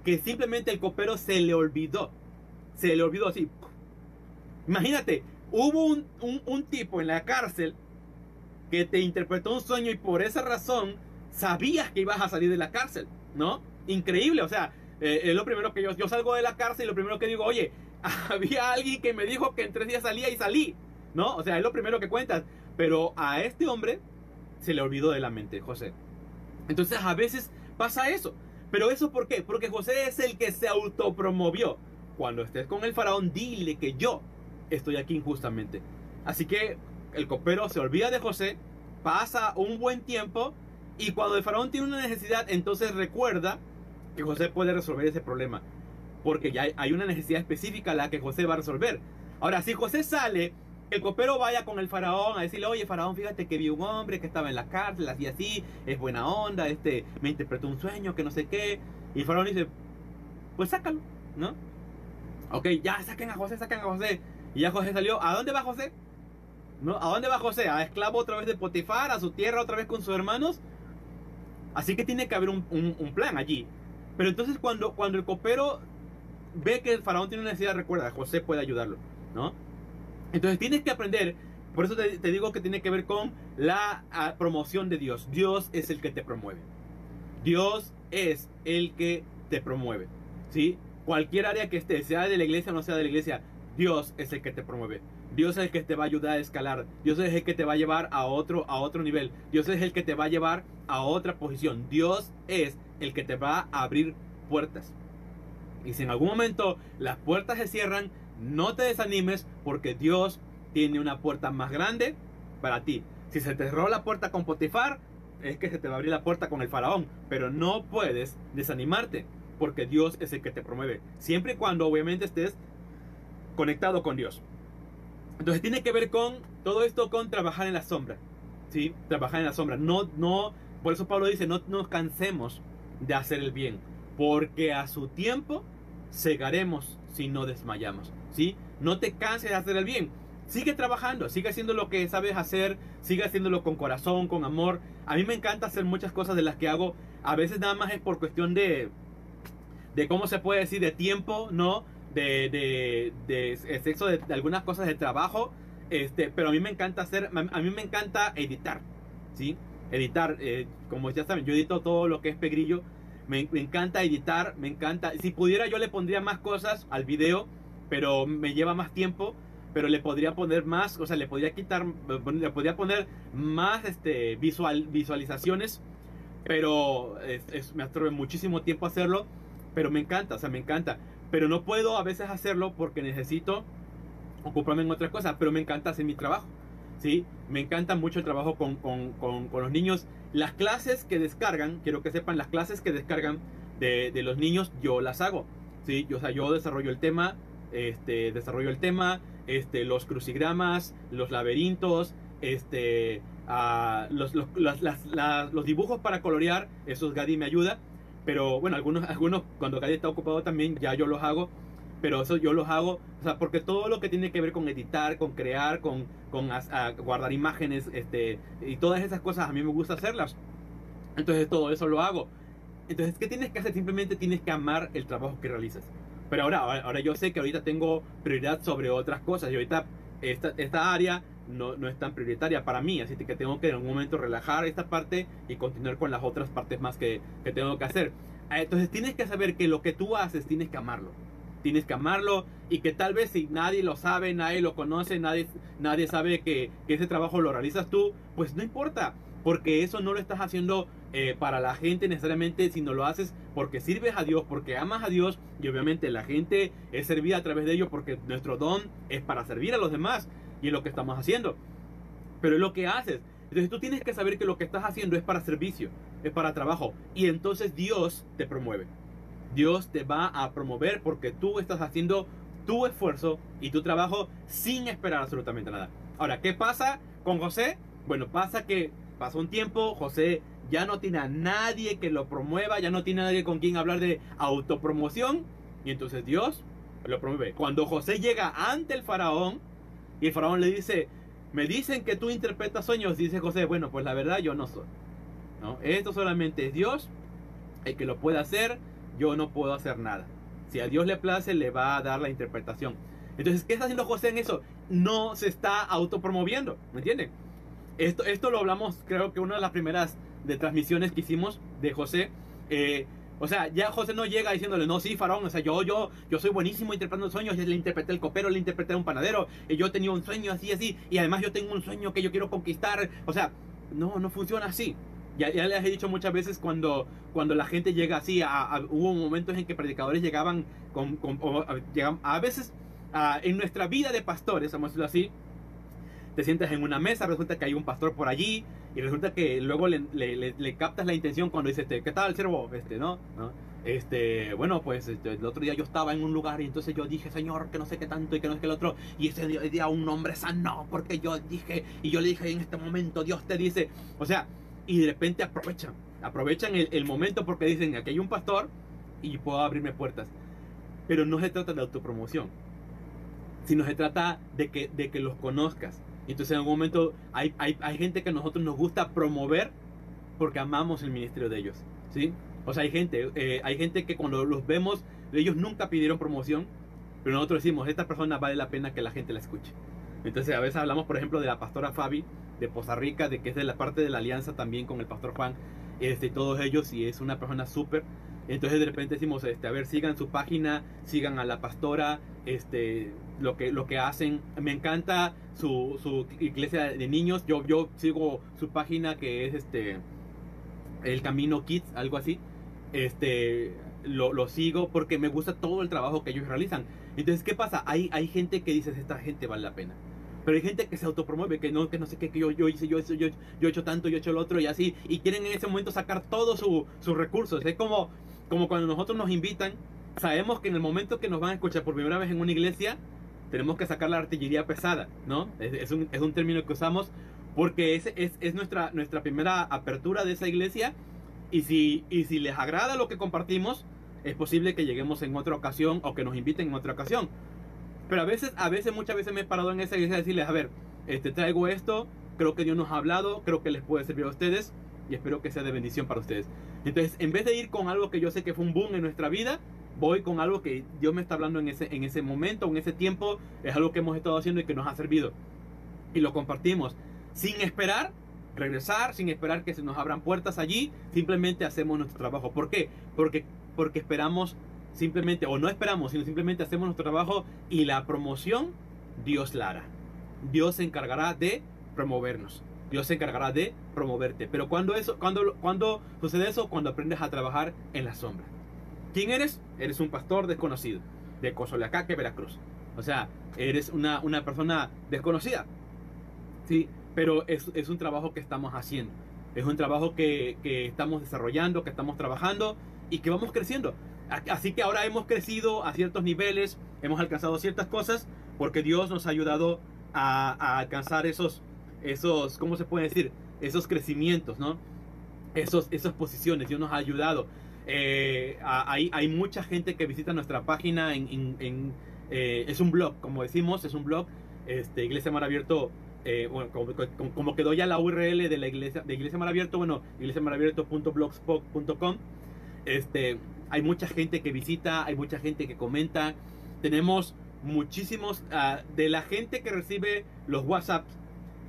Que simplemente el copero se le olvidó. Se le olvidó así. Imagínate, hubo un, un tipo en la cárcel que te interpretó un sueño y por esa razón sabías que ibas a salir de la cárcel, ¿no? Increíble, o sea, eh, es lo primero que yo, yo salgo de la cárcel y lo primero que digo, oye, había alguien que me dijo que en tres días salía y salí, ¿no? O sea, es lo primero que cuentas. Pero a este hombre se le olvidó de la mente, José. Entonces a veces pasa eso. Pero eso ¿por qué? Porque José es el que se autopromovió. Cuando estés con el faraón, dile que yo estoy aquí injustamente. Así que el copero se olvida de José, pasa un buen tiempo y cuando el faraón tiene una necesidad, entonces recuerda que José puede resolver ese problema. Porque ya hay una necesidad específica la que José va a resolver. Ahora, si José sale, el copero vaya con el faraón a decirle, oye faraón, fíjate que vi un hombre que estaba en la cárcel, así así, es buena onda, este, me interpretó un sueño, que no sé qué. Y el faraón dice, pues sácalo, ¿no? Ok, ya saquen a José, saquen a José. Y ya José salió. ¿A dónde va José? ¿No? ¿A dónde va José? ¿A esclavo otra vez de Potifar? ¿A su tierra otra vez con sus hermanos? Así que tiene que haber un, plan allí. Pero entonces cuando, cuando el copero ve que el faraón tiene una necesidad, recuerda, José puede ayudarlo, ¿no? Entonces tienes que aprender, por eso te, digo que tiene que ver con la ah, promoción de Dios. Dios es el que te promueve. Dios es el que te promueve, ¿sí? Cualquier área que esté, sea de la iglesia o no sea de la iglesia, Dios es el que te promueve. Dios es el que te va a ayudar a escalar. Dios es el que te va a llevar a otro, a otro nivel. Dios es el que te va a llevar a otra posición. Dios es el que te va a abrir puertas. Y si en algún momento las puertas se cierran, no te desanimes porque Dios tiene una puerta más grande para ti. Si se te cerró la puerta con Potifar, es que se te va a abrir la puerta con el faraón. Pero no puedes desanimarte porque Dios es el que te promueve. Siempre y cuando obviamente estés conectado con Dios. Entonces tiene que ver con todo esto con trabajar en la sombra. ¿Sí? Trabajar en la sombra. No, no, por eso Pablo dice, no nos cansemos de hacer el bien, porque a su tiempo segaremos si no desmayamos. ¿Sí? No te canses de hacer el bien. Sigue trabajando, sigue haciendo lo que sabes hacer, sigue haciéndolo con corazón, con amor. A mí me encanta hacer muchas cosas de las que hago. A veces nada más es por cuestión de, de cómo se puede decir, de tiempo, ¿no? de, de, sexo, de, algunas cosas de trabajo, este, pero a mí me encanta hacer, a mí me encanta editar, ¿sí? Editar, eh, como ya saben, yo edito todo lo que es Pegrillo, me, me, encanta editar, me encanta, si pudiera yo le pondría más cosas al video, pero me lleva más tiempo, pero le podría poner más, o sea, le podría quitar, le podría poner más este, visual, visualizaciones, pero me absorbe muchísimo tiempo hacerlo, pero me encanta, o sea, me encanta. Pero no puedo a veces hacerlo porque necesito ocuparme en otra cosa, pero me encanta hacer mi trabajo. ¿sí? Me encanta mucho el trabajo con, con, con, con, los niños. Las clases que descargan, quiero que sepan, las clases que descargan de, de los niños, yo las hago. ¿sí? Yo, o sea, yo desarrollo el tema, este, desarrollo el tema, este, los crucigramas, los laberintos, este, uh, los, dibujos para colorear, esos Gadi me ayuda. Pero bueno, algunos, algunos cuando Gadi está ocupado también ya yo los hago. Pero eso yo los hago, o sea, porque todo lo que tiene que ver con editar, con crear, con, con guardar imágenes, este, y todas esas cosas a mí me gusta hacerlas. Entonces todo eso lo hago. Entonces, ¿qué tienes que hacer? Simplemente tienes que amar el trabajo que realizas. Pero ahora, ahora yo sé que ahorita tengo prioridad sobre otras cosas. Y ahorita esta, esta área no, no, es tan prioritaria para mí, así que tengo que en un momento relajar esta parte y continuar con las otras partes más que, que tengo que hacer. Ah, entonces tienes que saber que lo que tú haces tienes que amarlo. Tienes que amarlo y que tal vez si nadie lo sabe, nadie lo conoce, nadie, nadie sabe que, que ese trabajo lo realizas tú, pues no importa, porque eso no lo estás haciendo eh, para la gente necesariamente, sino lo haces porque sirves a Dios, porque amas a Dios y obviamente la gente es servida a través de ello porque nuestro don es para servir a los demás y es lo que estamos haciendo. Pero es lo que haces. Entonces tú tienes que saber que lo que estás haciendo es para servicio, es para trabajo y entonces Dios te promueve. Dios te va a promover porque tú estás haciendo tu esfuerzo y tu trabajo sin esperar absolutamente nada. Ahora, ¿qué pasa con José? Bueno, pasa que pasó un tiempo, José ya no tiene a nadie que lo promueva, ya no tiene a nadie con quien hablar de autopromoción y entonces Dios lo promueve. Cuando José llega ante el faraón y el faraón le dice, me dicen que tú interpretas sueños, dice José, bueno, pues la verdad yo no soy. Esto solamente es Dios el que lo puede hacer, yo no puedo hacer nada. Si a Dios le place, le va a dar la interpretación. Entonces, ¿qué está haciendo José en eso? No se está autopromoviendo, ¿me entienden? Esto, esto lo hablamos, creo que una de las primeras de transmisiones que hicimos de José. Eh, o sea, ya José no llega diciéndole, no, sí, faraón, o sea, yo, yo, yo soy buenísimo interpretando sueños, le interpreté el copero, le interpreté a un panadero, y yo tenía un sueño así, así, y además yo tengo un sueño que yo quiero conquistar. O sea, no, no funciona así. Ya, ya, les he dicho muchas veces cuando, cuando la gente llega así, hubo momentos en que predicadores llegaban con, con a, veces en nuestra vida de pastores, vamos a decirlo así, te sientas en una mesa, resulta que hay un pastor por allí y resulta que luego le, captas la intención cuando dices, este, ¿qué tal, siervo? Este, ¿no? Este, bueno, pues este, el otro día yo estaba en un lugar y entonces yo dije, Señor, que no sé qué tanto y que no sé qué el otro. Y ese día un hombre sanó porque yo dije, y yo le dije en este momento, Dios te dice, o sea, y de repente aprovechan, aprovechan el, momento porque dicen, aquí hay un pastor y puedo abrirme puertas. Pero no se trata de autopromoción, sino se trata de que, de que los conozcas. Entonces en algún momento hay, hay, hay gente que a nosotros nos gusta promover porque amamos el ministerio de ellos. ¿sí? O sea, hay gente, eh, hay gente que cuando los vemos, ellos nunca pidieron promoción, pero nosotros decimos, esta persona vale la pena que la gente la escuche. Entonces a veces hablamos, por ejemplo, de la pastora Fabi de Poza Rica, de que es de la parte de la alianza también con el pastor Juan, este, todos ellos, y es una persona súper. Entonces de repente decimos, este, a ver, sigan su página, sigan a la pastora, este, lo que, lo que hacen. Me encanta su, su iglesia de niños. Yo, yo sigo su página que es este, El Camino Kids, algo así. Este, lo, lo, sigo porque me gusta todo el trabajo que ellos realizan. Entonces, ¿qué pasa? Hay, hay gente que dice, esta gente vale la pena. Pero hay gente que se autopromueve, que no, que no sé qué, que yo, yo hice, yo, yo, yo, he hecho tanto, yo he hecho lo otro y así. Y quieren en ese momento sacar todos sus recursos. Es como, como cuando nosotros nos invitan, sabemos que en el momento que nos van a escuchar por primera vez en una iglesia, tenemos que sacar la artillería pesada, ¿no? Es, es, un, es un, término que usamos porque es, es, es, nuestra, nuestra primera apertura de esa iglesia. Y si, y si les agrada lo que compartimos, es posible que lleguemos en otra ocasión o que nos inviten en otra ocasión. Pero a veces, a veces, muchas veces me he parado en esa iglesia a decirles, a ver, este, traigo esto, creo que Dios nos ha hablado, creo que les puede servir a ustedes y espero que sea de bendición para ustedes. Entonces, en vez de ir con algo que yo sé que fue un boom en nuestra vida, voy con algo que Dios me está hablando en ese, en ese momento, en ese tiempo, es algo que hemos estado haciendo y que nos ha servido. Y lo compartimos sin esperar regresar, sin esperar que se nos abran puertas allí, simplemente hacemos nuestro trabajo. ¿Por qué? Porque, porque esperamos simplemente, o no esperamos, sino simplemente hacemos nuestro trabajo y la promoción Dios la hará. Dios se encargará de promovernos. Dios se encargará de promoverte. Pero cuando, eso, cuando, cuando sucede eso, cuando aprendes a trabajar en la sombra. ¿Quién eres? Eres un pastor desconocido de Cozoleacaque, Veracruz. O sea, eres una, una persona desconocida. Sí, pero es, es, un trabajo que estamos haciendo. Es un trabajo que, que estamos desarrollando, que estamos trabajando y que vamos creciendo. Así que ahora hemos crecido a ciertos niveles, hemos alcanzado ciertas cosas, porque Dios nos ha ayudado a, a alcanzar esos, esos, ¿cómo se puede decir? Esos crecimientos, ¿no? Esos, esas posiciones, Dios nos ha ayudado. Eh, hay, mucha gente que visita nuestra página en, eh, es un blog, como decimos, es un blog, este, Iglesia Mar Abierto, eh, como, quedó ya la URL de la iglesia, de Iglesia Mar Abierto, bueno, iglesiamarabierto.blogspot.com, este, hay mucha gente que visita, hay mucha gente que comenta. Tenemos muchísimos, uh, de la gente que recibe los WhatsApp,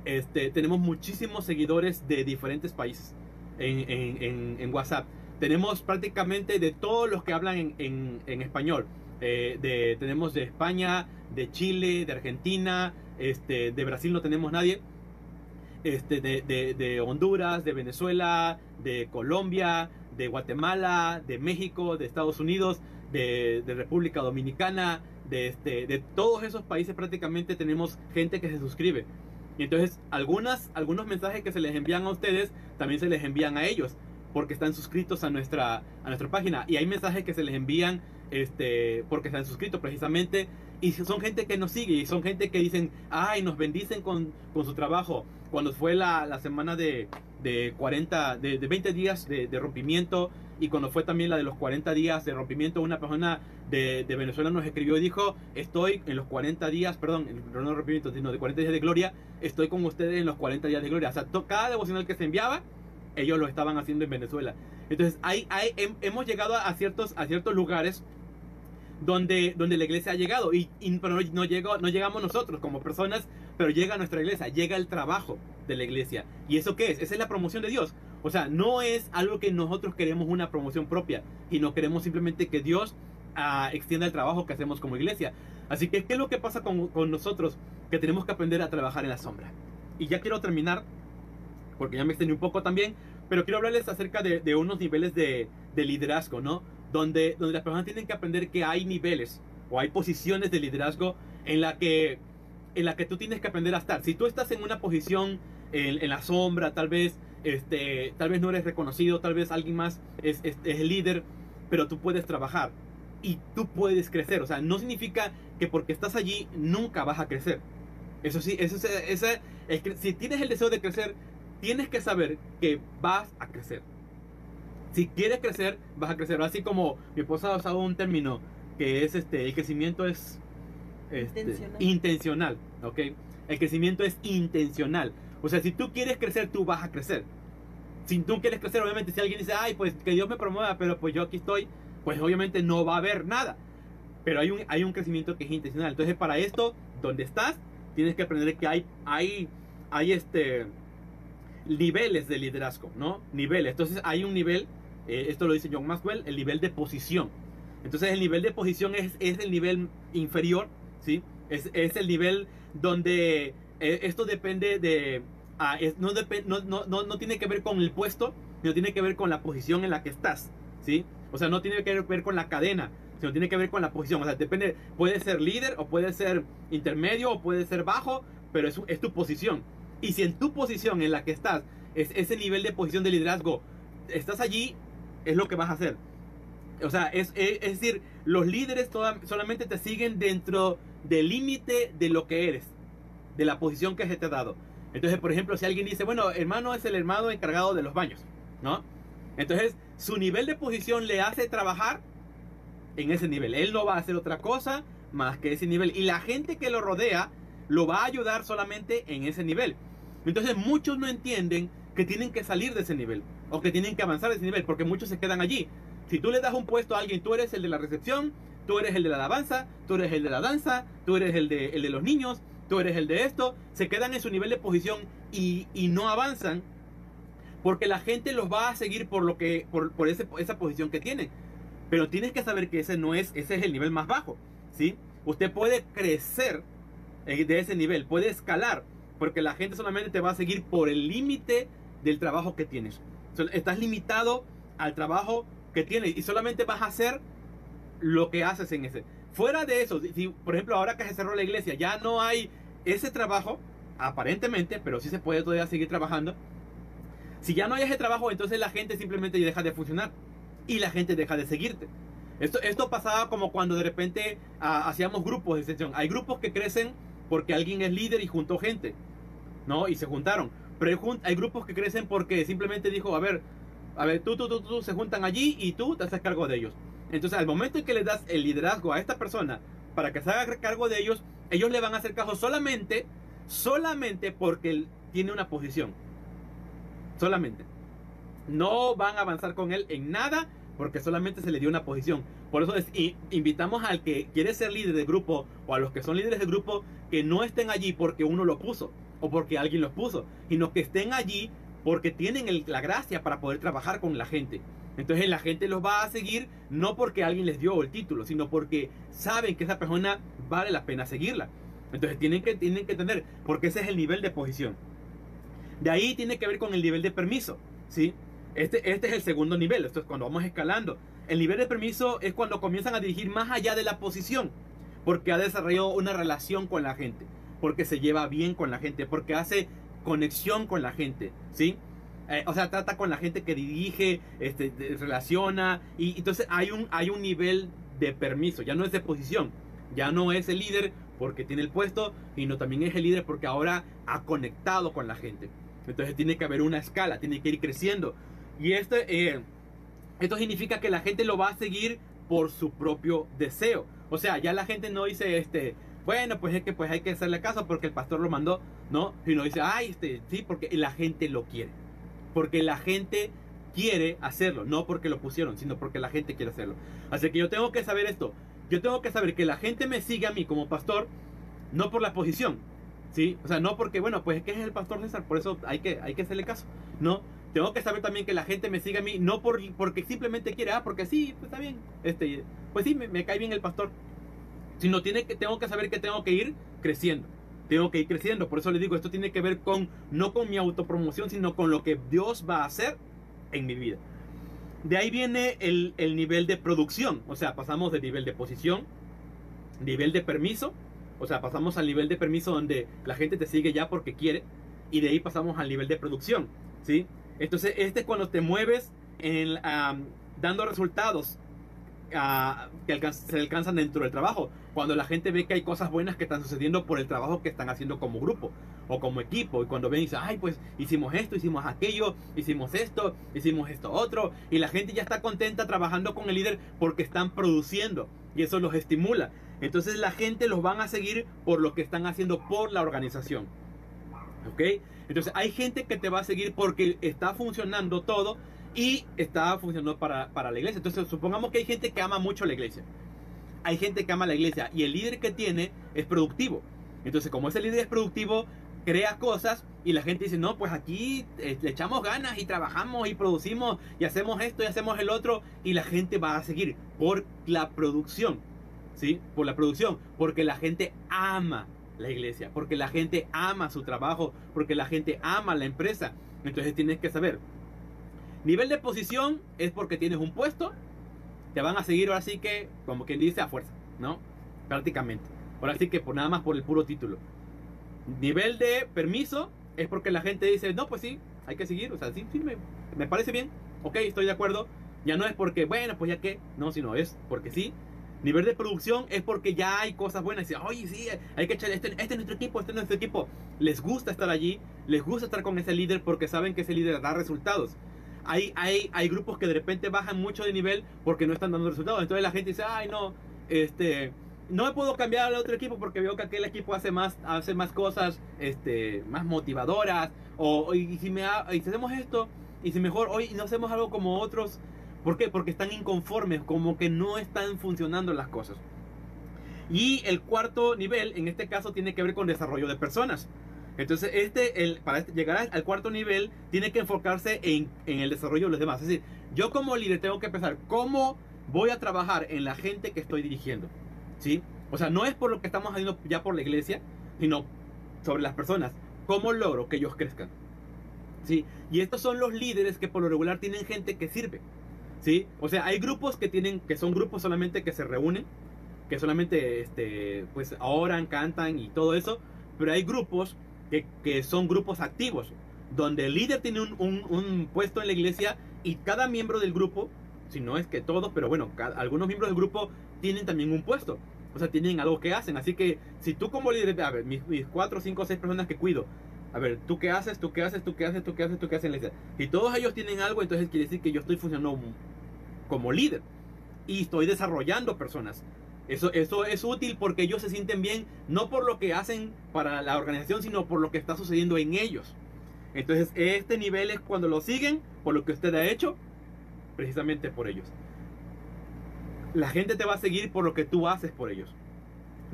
este, tenemos muchísimos seguidores de diferentes países en, WhatsApp. Tenemos prácticamente de todos los que hablan en, español. Eh, de, tenemos de España, de Chile, de Argentina, este, de Brasil no tenemos nadie. este, de, de, de Honduras, de Venezuela, de Colombia, de Guatemala, de México, de Estados Unidos, de, de República Dominicana, de, este, de todos esos países prácticamente tenemos gente que se suscribe. Y entonces algunas, algunos mensajes que se les envían a ustedes también se les envían a ellos porque están suscritos a nuestra, a nuestra página. Y hay mensajes que se les envían este, porque están suscritos precisamente. Y son gente que nos sigue y son gente que dicen, ay, nos bendicen con, con su trabajo. Cuando fue la, la semana de, de 40, de, de 20 días de, de, rompimiento y cuando fue también la de los 40 días de rompimiento, una persona de, de Venezuela nos escribió y dijo, estoy en los 40 días, perdón, no de rompimiento, sino de 40 días de gloria, estoy con ustedes en los 40 días de gloria. O sea, cada devocional que se enviaba, ellos lo estaban haciendo en Venezuela. Entonces, hay, hay, hemos llegado a ciertos, a ciertos lugares donde, donde la iglesia ha llegado. Y, y pero no, llegó, no llegamos nosotros como personas, pero llega nuestra iglesia, llega el trabajo de la iglesia. ¿Y eso qué es? Esa es la promoción de Dios. O sea, no es algo que nosotros queremos una promoción propia, y no queremos simplemente que Dios uh, extienda el trabajo que hacemos como iglesia. Así que, ¿qué es lo que pasa con, con nosotros? Que tenemos que aprender a trabajar en la sombra. Y ya quiero terminar, porque ya me extendí un poco también, pero quiero hablarles acerca de, de unos niveles de, de liderazgo, ¿no? donde, donde las personas tienen que aprender que hay niveles o hay posiciones de liderazgo en la que, en la que tú tienes que aprender a estar. Si tú estás en una posición en, en la sombra, tal vez, este, tal vez no eres reconocido, tal vez alguien más es, es, es líder, pero tú puedes trabajar y tú puedes crecer. O sea, no significa que porque estás allí nunca vas a crecer. Eso sí, eso, eso, es que si tienes el deseo de crecer, tienes que saber que vas a crecer si quieres crecer, vas a crecer. Así como mi esposa ha usado un término que es este, el crecimiento es este, intencional. intencional, ¿ok? El crecimiento es intencional. O sea, si tú quieres crecer, tú vas a crecer. Si tú quieres crecer, obviamente, si alguien dice, ay, pues que Dios me promueva, pero pues yo aquí estoy, pues obviamente no va a haber nada. Pero hay un, hay un crecimiento que es intencional. Entonces, para esto, donde estás, tienes que aprender que hay, hay, hay este, niveles de liderazgo, ¿no? Niveles. Entonces, hay un nivel eh, esto lo dice John Maxwell, el nivel de posición. Entonces el nivel de posición es, es el nivel inferior, ¿sí? Es, es el nivel donde eh, esto depende de... Ah, es, no, dep no, no, no, no, tiene que ver con el puesto, sino tiene que ver con la posición en la que estás, ¿sí? O sea, no tiene que ver con la cadena, sino tiene que ver con la posición. O sea, depende, puede ser líder o puede ser intermedio o puede ser bajo, pero es, es tu posición. Y si en tu posición en la que estás es ese nivel de posición de liderazgo, estás allí es lo que vas a hacer. O sea, es, decir, los líderes solamente te siguen dentro del límite de lo que eres, de la posición que se te ha dado. Entonces, por ejemplo, si alguien dice, bueno, hermano es el hermano encargado de los baños, ¿no? Entonces, su nivel de posición le hace trabajar en ese nivel. Él no va a hacer otra cosa más que ese nivel. Y la gente que lo rodea lo va a ayudar solamente en ese nivel. Entonces, muchos no entienden que tienen que salir de ese nivel o que tienen que avanzar de ese nivel porque muchos se quedan allí. Si tú le das un puesto a alguien, tú eres el de la recepción, tú eres el de la alabanza, tú eres el de la danza, tú eres el de, los niños, tú eres el de esto, se quedan en su nivel de posición y, no avanzan porque la gente los va a seguir por lo que por, esa posición que tienen. Pero tienes que saber que ese no es ese es el nivel más bajo, ¿sí? Usted puede crecer de ese nivel, puede escalar, porque la gente solamente te va a seguir por el límite del trabajo que tienes. Estás limitado al trabajo que tienes y solamente vas a hacer lo que haces en ese. Fuera de eso, si por ejemplo ahora que se cerró la iglesia ya no hay ese trabajo, aparentemente, pero sí se puede todavía seguir trabajando. Si ya no hay ese trabajo, entonces la gente simplemente deja de funcionar y la gente deja de seguirte. Esto, esto pasaba como cuando de repente uh, hacíamos grupos de extensión. Hay grupos que crecen porque alguien es líder y juntó gente, ¿no? Y se juntaron. Pero hay, grupos que crecen porque simplemente dijo, a ver, a ver, tú, tú, tú, tú, se juntan allí y tú te haces cargo de ellos. Entonces, al momento en que le das el liderazgo a esta persona para que se haga cargo de ellos, ellos le van a hacer caso solamente, solamente porque él tiene una posición. Solamente. No van a avanzar con él en nada porque solamente se le dio una posición. Por eso es, invitamos al que quiere ser líder de grupo o a los que son líderes de grupo que no estén allí porque uno lo puso o porque alguien los puso, sino que estén allí porque tienen la gracia para poder trabajar con la gente. Entonces la gente los va a seguir no porque alguien les dio el título, sino porque saben que esa persona vale la pena seguirla. Entonces tienen que, tienen que tener, porque ese es el nivel de posición. De ahí tiene que ver con el nivel de permiso, ¿sí? Este, este es el segundo nivel, esto es cuando vamos escalando. El nivel de permiso es cuando comienzan a dirigir más allá de la posición, porque ha desarrollado una relación con la gente, porque se lleva bien con la gente, porque hace conexión con la gente, ¿sí? Eh, o sea, trata con la gente que dirige, este, relaciona, y entonces hay un, hay un nivel de permiso, ya no es de posición, ya no es el líder porque tiene el puesto, sino también es el líder porque ahora ha conectado con la gente. Entonces tiene que haber una escala, tiene que ir creciendo. Y este, eh, esto significa que la gente lo va a seguir por su propio deseo. O sea, ya la gente no dice, este, bueno, pues es que pues hay que hacerle caso porque el pastor lo mandó, ¿no? Sino dice, ay, este, sí, porque la gente lo quiere. Porque la gente quiere hacerlo, no porque lo pusieron, sino porque la gente quiere hacerlo. Así que yo tengo que saber esto. Yo tengo que saber que la gente me sigue a mí como pastor, no por la posición, ¿sí? O sea, no porque, bueno, pues es que es el pastor César, por eso hay que, hay que hacerle caso, ¿no? Tengo que saber también que la gente me sigue a mí, no por, porque simplemente quiere, ah, porque sí, pues está bien, este, pues sí, me, cae bien el pastor, sino tiene que, tengo que saber que tengo que ir creciendo tengo que ir creciendo. Por eso les digo, esto tiene que ver con, no con mi autopromoción, sino con lo que Dios va a hacer en mi vida. De ahí viene el, el, nivel de producción, o sea, pasamos del nivel de posición, nivel de permiso, o sea, pasamos al nivel de permiso donde la gente te sigue ya porque quiere, y de ahí pasamos al nivel de producción, ¿sí? Entonces, este es cuando te mueves en, dando resultados que se alcanzan dentro del trabajo. Cuando la gente ve que hay cosas buenas que están sucediendo por el trabajo que están haciendo como grupo o como equipo. Y cuando ven y dicen, ay, pues hicimos esto, hicimos aquello, hicimos esto, hicimos esto otro. Y la gente ya está contenta trabajando con el líder porque están produciendo. Y eso los estimula. Entonces la gente los van a seguir por lo que están haciendo por la organización. ¿Ok? Entonces hay gente que te va a seguir porque está funcionando todo y está funcionando para, para la iglesia. Entonces supongamos que hay gente que ama mucho la iglesia. Hay gente que ama la iglesia y el líder que tiene es productivo. Entonces como ese líder es productivo, crea cosas y la gente dice, no, pues aquí eh, le echamos ganas y trabajamos y producimos y hacemos esto y hacemos el otro y la gente va a seguir por la producción, ¿sí? Por la producción, porque la gente ama la iglesia, porque la gente ama su trabajo, porque la gente ama la empresa. Entonces tienes que saber, nivel de posición es porque tienes un puesto, te van a seguir ahora sí que, como quien dice, a fuerza, ¿no? Prácticamente. Ahora sí que por nada más por el puro título. Nivel de permiso es porque la gente dice, no, pues sí, hay que seguir, o sea, sí, sí, me, me parece bien, ok, estoy de acuerdo. Ya no es porque, bueno, pues ya que, no, sino es porque sí, Nivel de producción es porque ya hay cosas buenas. Y oye, sí, hay que echar, este, este, es nuestro equipo, este es nuestro equipo. Les gusta estar allí, les gusta estar con ese líder porque saben que ese líder da resultados. Hay, hay, hay grupos que de repente bajan mucho de nivel porque no están dando resultados. Entonces la gente dice, ay, no, este, no me puedo cambiar al otro equipo porque veo que aquel equipo hace más, hace más cosas, este, más motivadoras. O, y, si me, y si hacemos esto, y si mejor hoy no hacemos algo como otros, ¿Por qué? Porque están inconformes, como que no están funcionando las cosas. Y el cuarto nivel, en este caso, tiene que ver con desarrollo de personas. Entonces, este, el, para este, llegar al cuarto nivel, tiene que enfocarse en, en, el desarrollo de los demás. Es decir, yo como líder tengo que pensar cómo voy a trabajar en la gente que estoy dirigiendo. ¿Sí? O sea, no es por lo que estamos haciendo ya por la iglesia, sino sobre las personas. ¿Cómo logro que ellos crezcan? ¿Sí? Y estos son los líderes que por lo regular tienen gente que sirve. ¿Sí? O sea, hay grupos que tienen, que son grupos solamente que se reúnen, que solamente, este, pues, oran, cantan y todo eso, pero hay grupos que, son grupos activos, donde el líder tiene un, un, puesto en la iglesia y cada miembro del grupo, si no es que todos, pero bueno, algunos miembros del grupo tienen también un puesto. O sea, tienen algo que hacen. Así que si tú como líder, a ver, mis, mis cuatro, cinco, seis personas que cuido, a ver, ¿tú qué haces? ¿Tú qué haces? ¿Tú qué haces? ¿Tú qué haces? ¿Tú qué haces? Si todos ellos tienen algo, entonces quiere decir que yo estoy funcionando como líder y estoy desarrollando personas. Eso, eso es útil porque ellos se sienten bien, no por lo que hacen para la organización, sino por lo que está sucediendo en ellos. Entonces, este nivel es cuando lo siguen por lo que usted ha hecho, precisamente por ellos. La gente te va a seguir por lo que tú haces por ellos.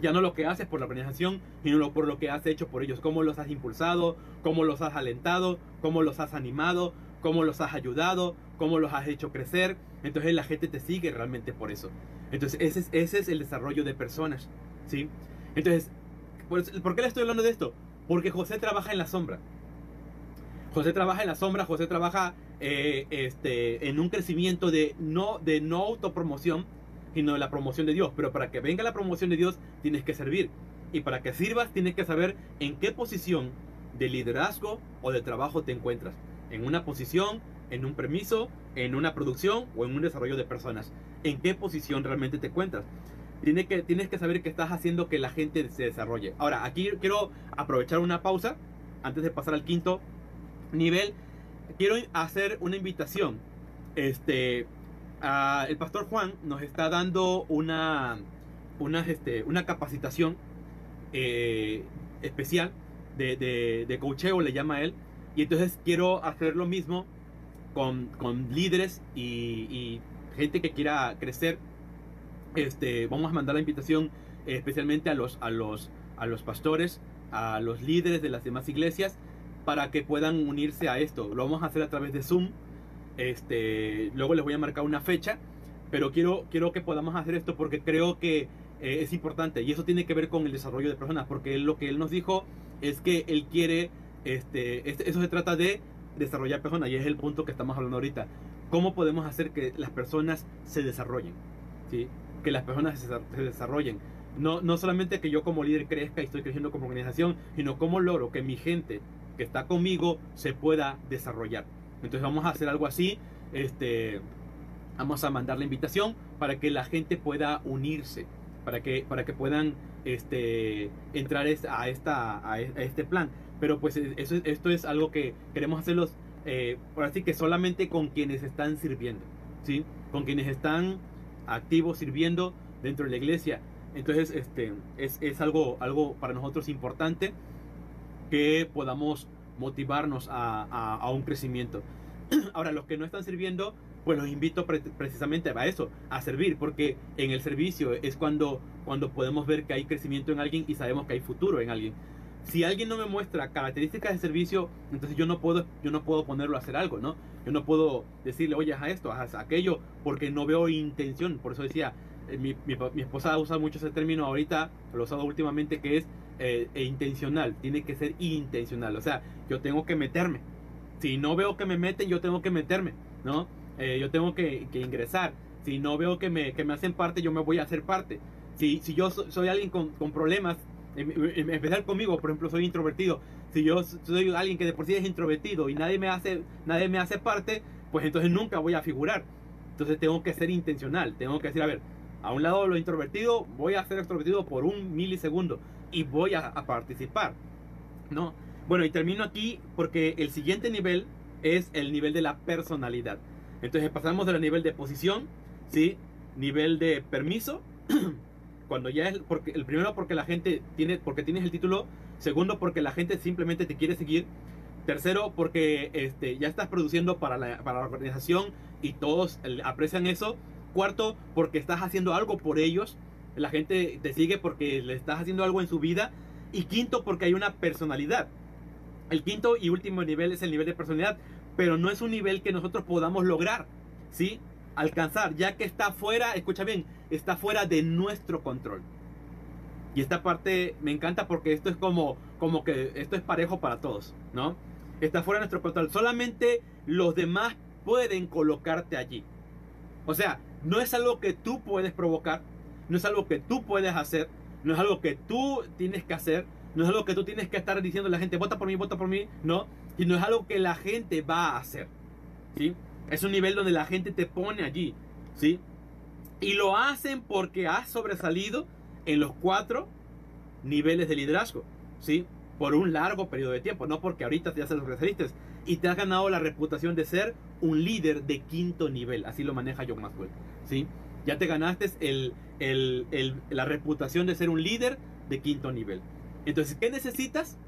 Ya no lo que haces por la organización, sino por lo que has hecho por ellos. Cómo los has impulsado, cómo los has alentado, cómo los has animado, cómo los has ayudado, cómo los has hecho crecer. Entonces la gente te sigue realmente por eso. Entonces ese es, ese es el desarrollo de personas. ¿sí? Entonces, ¿por, qué le estoy hablando de esto? Porque José trabaja en la sombra. José trabaja en la sombra, José trabaja eh, este, en un crecimiento de no, de no autopromoción, sino de la promoción de Dios. Pero para que venga la promoción de Dios, tienes que servir. Y para que sirvas, tienes que saber en qué posición de liderazgo o de trabajo te encuentras. En una posición, en un permiso, en una producción o en un desarrollo de personas. En qué posición realmente te encuentras. Tienes que, tienes que saber que estás haciendo que la gente se desarrolle. Ahora, aquí quiero aprovechar una pausa antes de pasar al quinto nivel. Quiero hacer una invitación. Este, el pastor Juan nos está dando una, una, este, una capacitación eh, especial de, de, de le llama él. Y entonces quiero hacer lo mismo con, con líderes y, gente que quiera crecer. Este, vamos a mandar la invitación eh, especialmente a los, a, los, a los pastores, a los líderes de las demás iglesias, para que puedan unirse a esto. Lo vamos a hacer a través de Zoom. Este, luego les voy a marcar una fecha, pero quiero, quiero que podamos hacer esto porque creo que eh, es importante y eso tiene que ver con el desarrollo de personas, porque lo que él nos dijo es que él quiere, este, este, eso se trata de desarrollar personas y es el punto que estamos hablando ahorita. ¿Cómo podemos hacer que las personas se desarrollen? ¿Sí? Que las personas se, desarrollen. No, no solamente que yo como líder crezca y estoy creciendo como organización, sino cómo logro que mi gente que está conmigo se pueda desarrollar. Entonces vamos a hacer algo así. Este, vamos a mandar la invitación para que la gente pueda unirse para que, para que puedan este, entrar a, esta, a este plan. Pero pues esto es algo que queremos hacerlos, eh, por así que solamente con quienes están sirviendo, ¿sí? Con quienes están activos sirviendo dentro de la iglesia. Entonces, este, es, es algo, algo para nosotros importante que podamos motivarnos a, a, a un crecimiento. Ahora, los que no están sirviendo, pues los invito precisamente a eso, a servir, porque en el servicio es cuando, cuando podemos ver que hay crecimiento en alguien y sabemos que hay futuro en alguien. Si alguien no me muestra características de servicio, entonces yo no puedo, yo no puedo ponerlo a hacer algo, ¿no? Yo no puedo decirle, oye, haz esto, haz aquello, porque no veo intención. Por eso decía, eh, mi, mi, esposa usa mucho ese término ahorita, lo he usado últimamente, que es eh, e intencional. Tiene que ser intencional. O sea, yo tengo que meterme. Si no veo que me meten, yo tengo que meterme, ¿no? Eh, yo tengo que, ingresar. Si no veo que me, que me hacen parte, yo me voy a hacer parte. Si, si yo soy alguien con, con problemas, especial conmigo, por ejemplo, soy introvertido. Si yo soy alguien que de por sí es introvertido y nadie me hace, nadie me hace parte, pues entonces nunca voy a figurar. Entonces tengo que ser intencional. Tengo que decir, a ver, a un lado lo introvertido, voy a ser extrovertido por un milisegundo y voy a, a participar. ¿No? Bueno, y termino aquí porque el siguiente nivel es el nivel de la personalidad. Entonces pasamos del nivel de posición, ¿sí? Nivel de permiso. Cuando ya es porque el primero porque la gente tiene porque tienes el título, segundo porque la gente simplemente te quiere seguir, tercero porque este ya estás produciendo para la, para la organización y todos aprecian eso, cuarto porque estás haciendo algo por ellos, la gente te sigue porque le estás haciendo algo en su vida y quinto porque hay una personalidad. El quinto y último nivel es el nivel de personalidad, pero no es un nivel que nosotros podamos lograr, ¿sí? Alcanzar, ya que está fuera, escucha bien, está fuera de nuestro control. Y esta parte me encanta porque esto es como, como que esto es parejo para todos, ¿no? Está fuera de nuestro control. Solamente los demás pueden colocarte allí. O sea, no es algo que tú puedes provocar, no es algo que tú puedes hacer, no es algo que tú tienes que hacer, no es algo que tú tienes que estar diciendo a la gente, vota por mí, vota por mí, no, y no es algo que la gente va a hacer, ¿sí? Es un nivel donde la gente te pone allí, ¿sí? Y lo hacen porque has sobresalido en los cuatro niveles de liderazgo, ¿sí? Por un largo periodo de tiempo, no porque ahorita ya se sobresaliste y te has ganado la reputación de ser un líder de quinto nivel, así lo maneja John Maxwell, ¿sí? Ya te ganaste el, el, la reputación de ser un líder de quinto nivel. Entonces, ¿qué necesitas?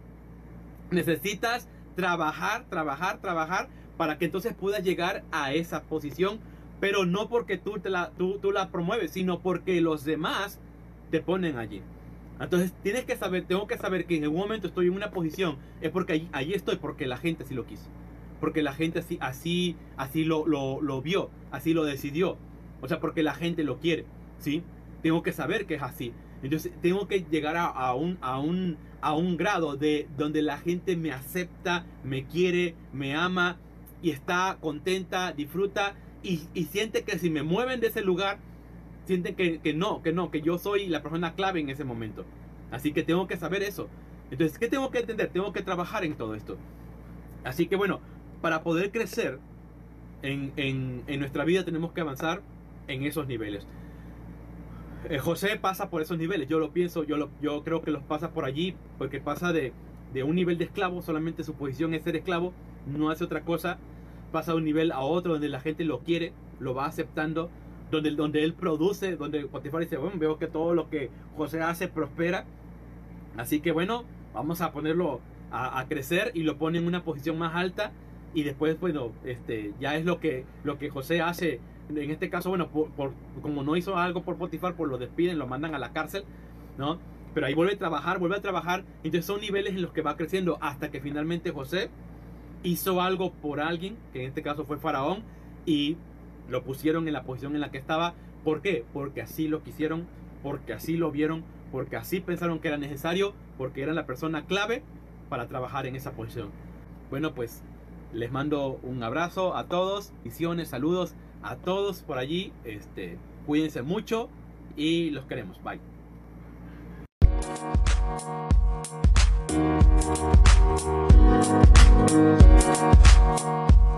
Necesitas trabajar, trabajar, trabajar para que entonces puedas llegar a esa posición, pero no porque tú, te la, tú, tú la promueves, sino porque los demás te ponen allí. Entonces tienes que saber, tengo que saber que en algún momento estoy en una posición, es porque allí, estoy, porque la gente así lo quiso. Porque la gente así, así, así lo, lo, lo vio, así lo decidió. O sea, porque la gente lo quiere, ¿sí? Tengo que saber que es así. Entonces tengo que llegar a, a, un, a, un, a un grado de donde la gente me acepta, me quiere, me ama y está contenta, disfruta y, siente que si me mueven de ese lugar, sienten que, que no, que no, que yo soy la persona clave en ese momento. Así que tengo que saber eso. Entonces, ¿qué tengo que entender? Tengo que trabajar en todo esto. Así que bueno, para poder crecer en, en, en nuestra vida tenemos que avanzar en esos niveles. Eh, José pasa por esos niveles, yo lo pienso, yo, lo, yo creo que los pasa por allí, porque pasa de, de un nivel de esclavo, solamente su posición es ser esclavo, no hace otra cosa, pasa de un nivel a otro donde la gente lo quiere, lo va aceptando, donde, donde él produce, donde Spotify dice, bueno, veo que todo lo que José hace prospera, así que bueno, vamos a ponerlo a, a crecer y lo pone en una posición más alta y después, bueno, este, ya es lo que, lo que José hace en este caso, bueno, por, por, como no hizo algo por Potifar, pues lo despiden, lo mandan a la cárcel, ¿no? Pero ahí vuelve a trabajar, vuelve a trabajar. Entonces son niveles en los que va creciendo hasta que finalmente José hizo algo por alguien, que en este caso fue Faraón, y lo pusieron en la posición en la que estaba. ¿Por qué? Porque así lo quisieron, porque así lo vieron, porque así pensaron que era necesario, porque era la persona clave para trabajar en esa posición. Bueno, pues les mando un abrazo a todos, visiones, saludos a todos por allí. Este, cuídense mucho y los queremos. Bye. We'll be right.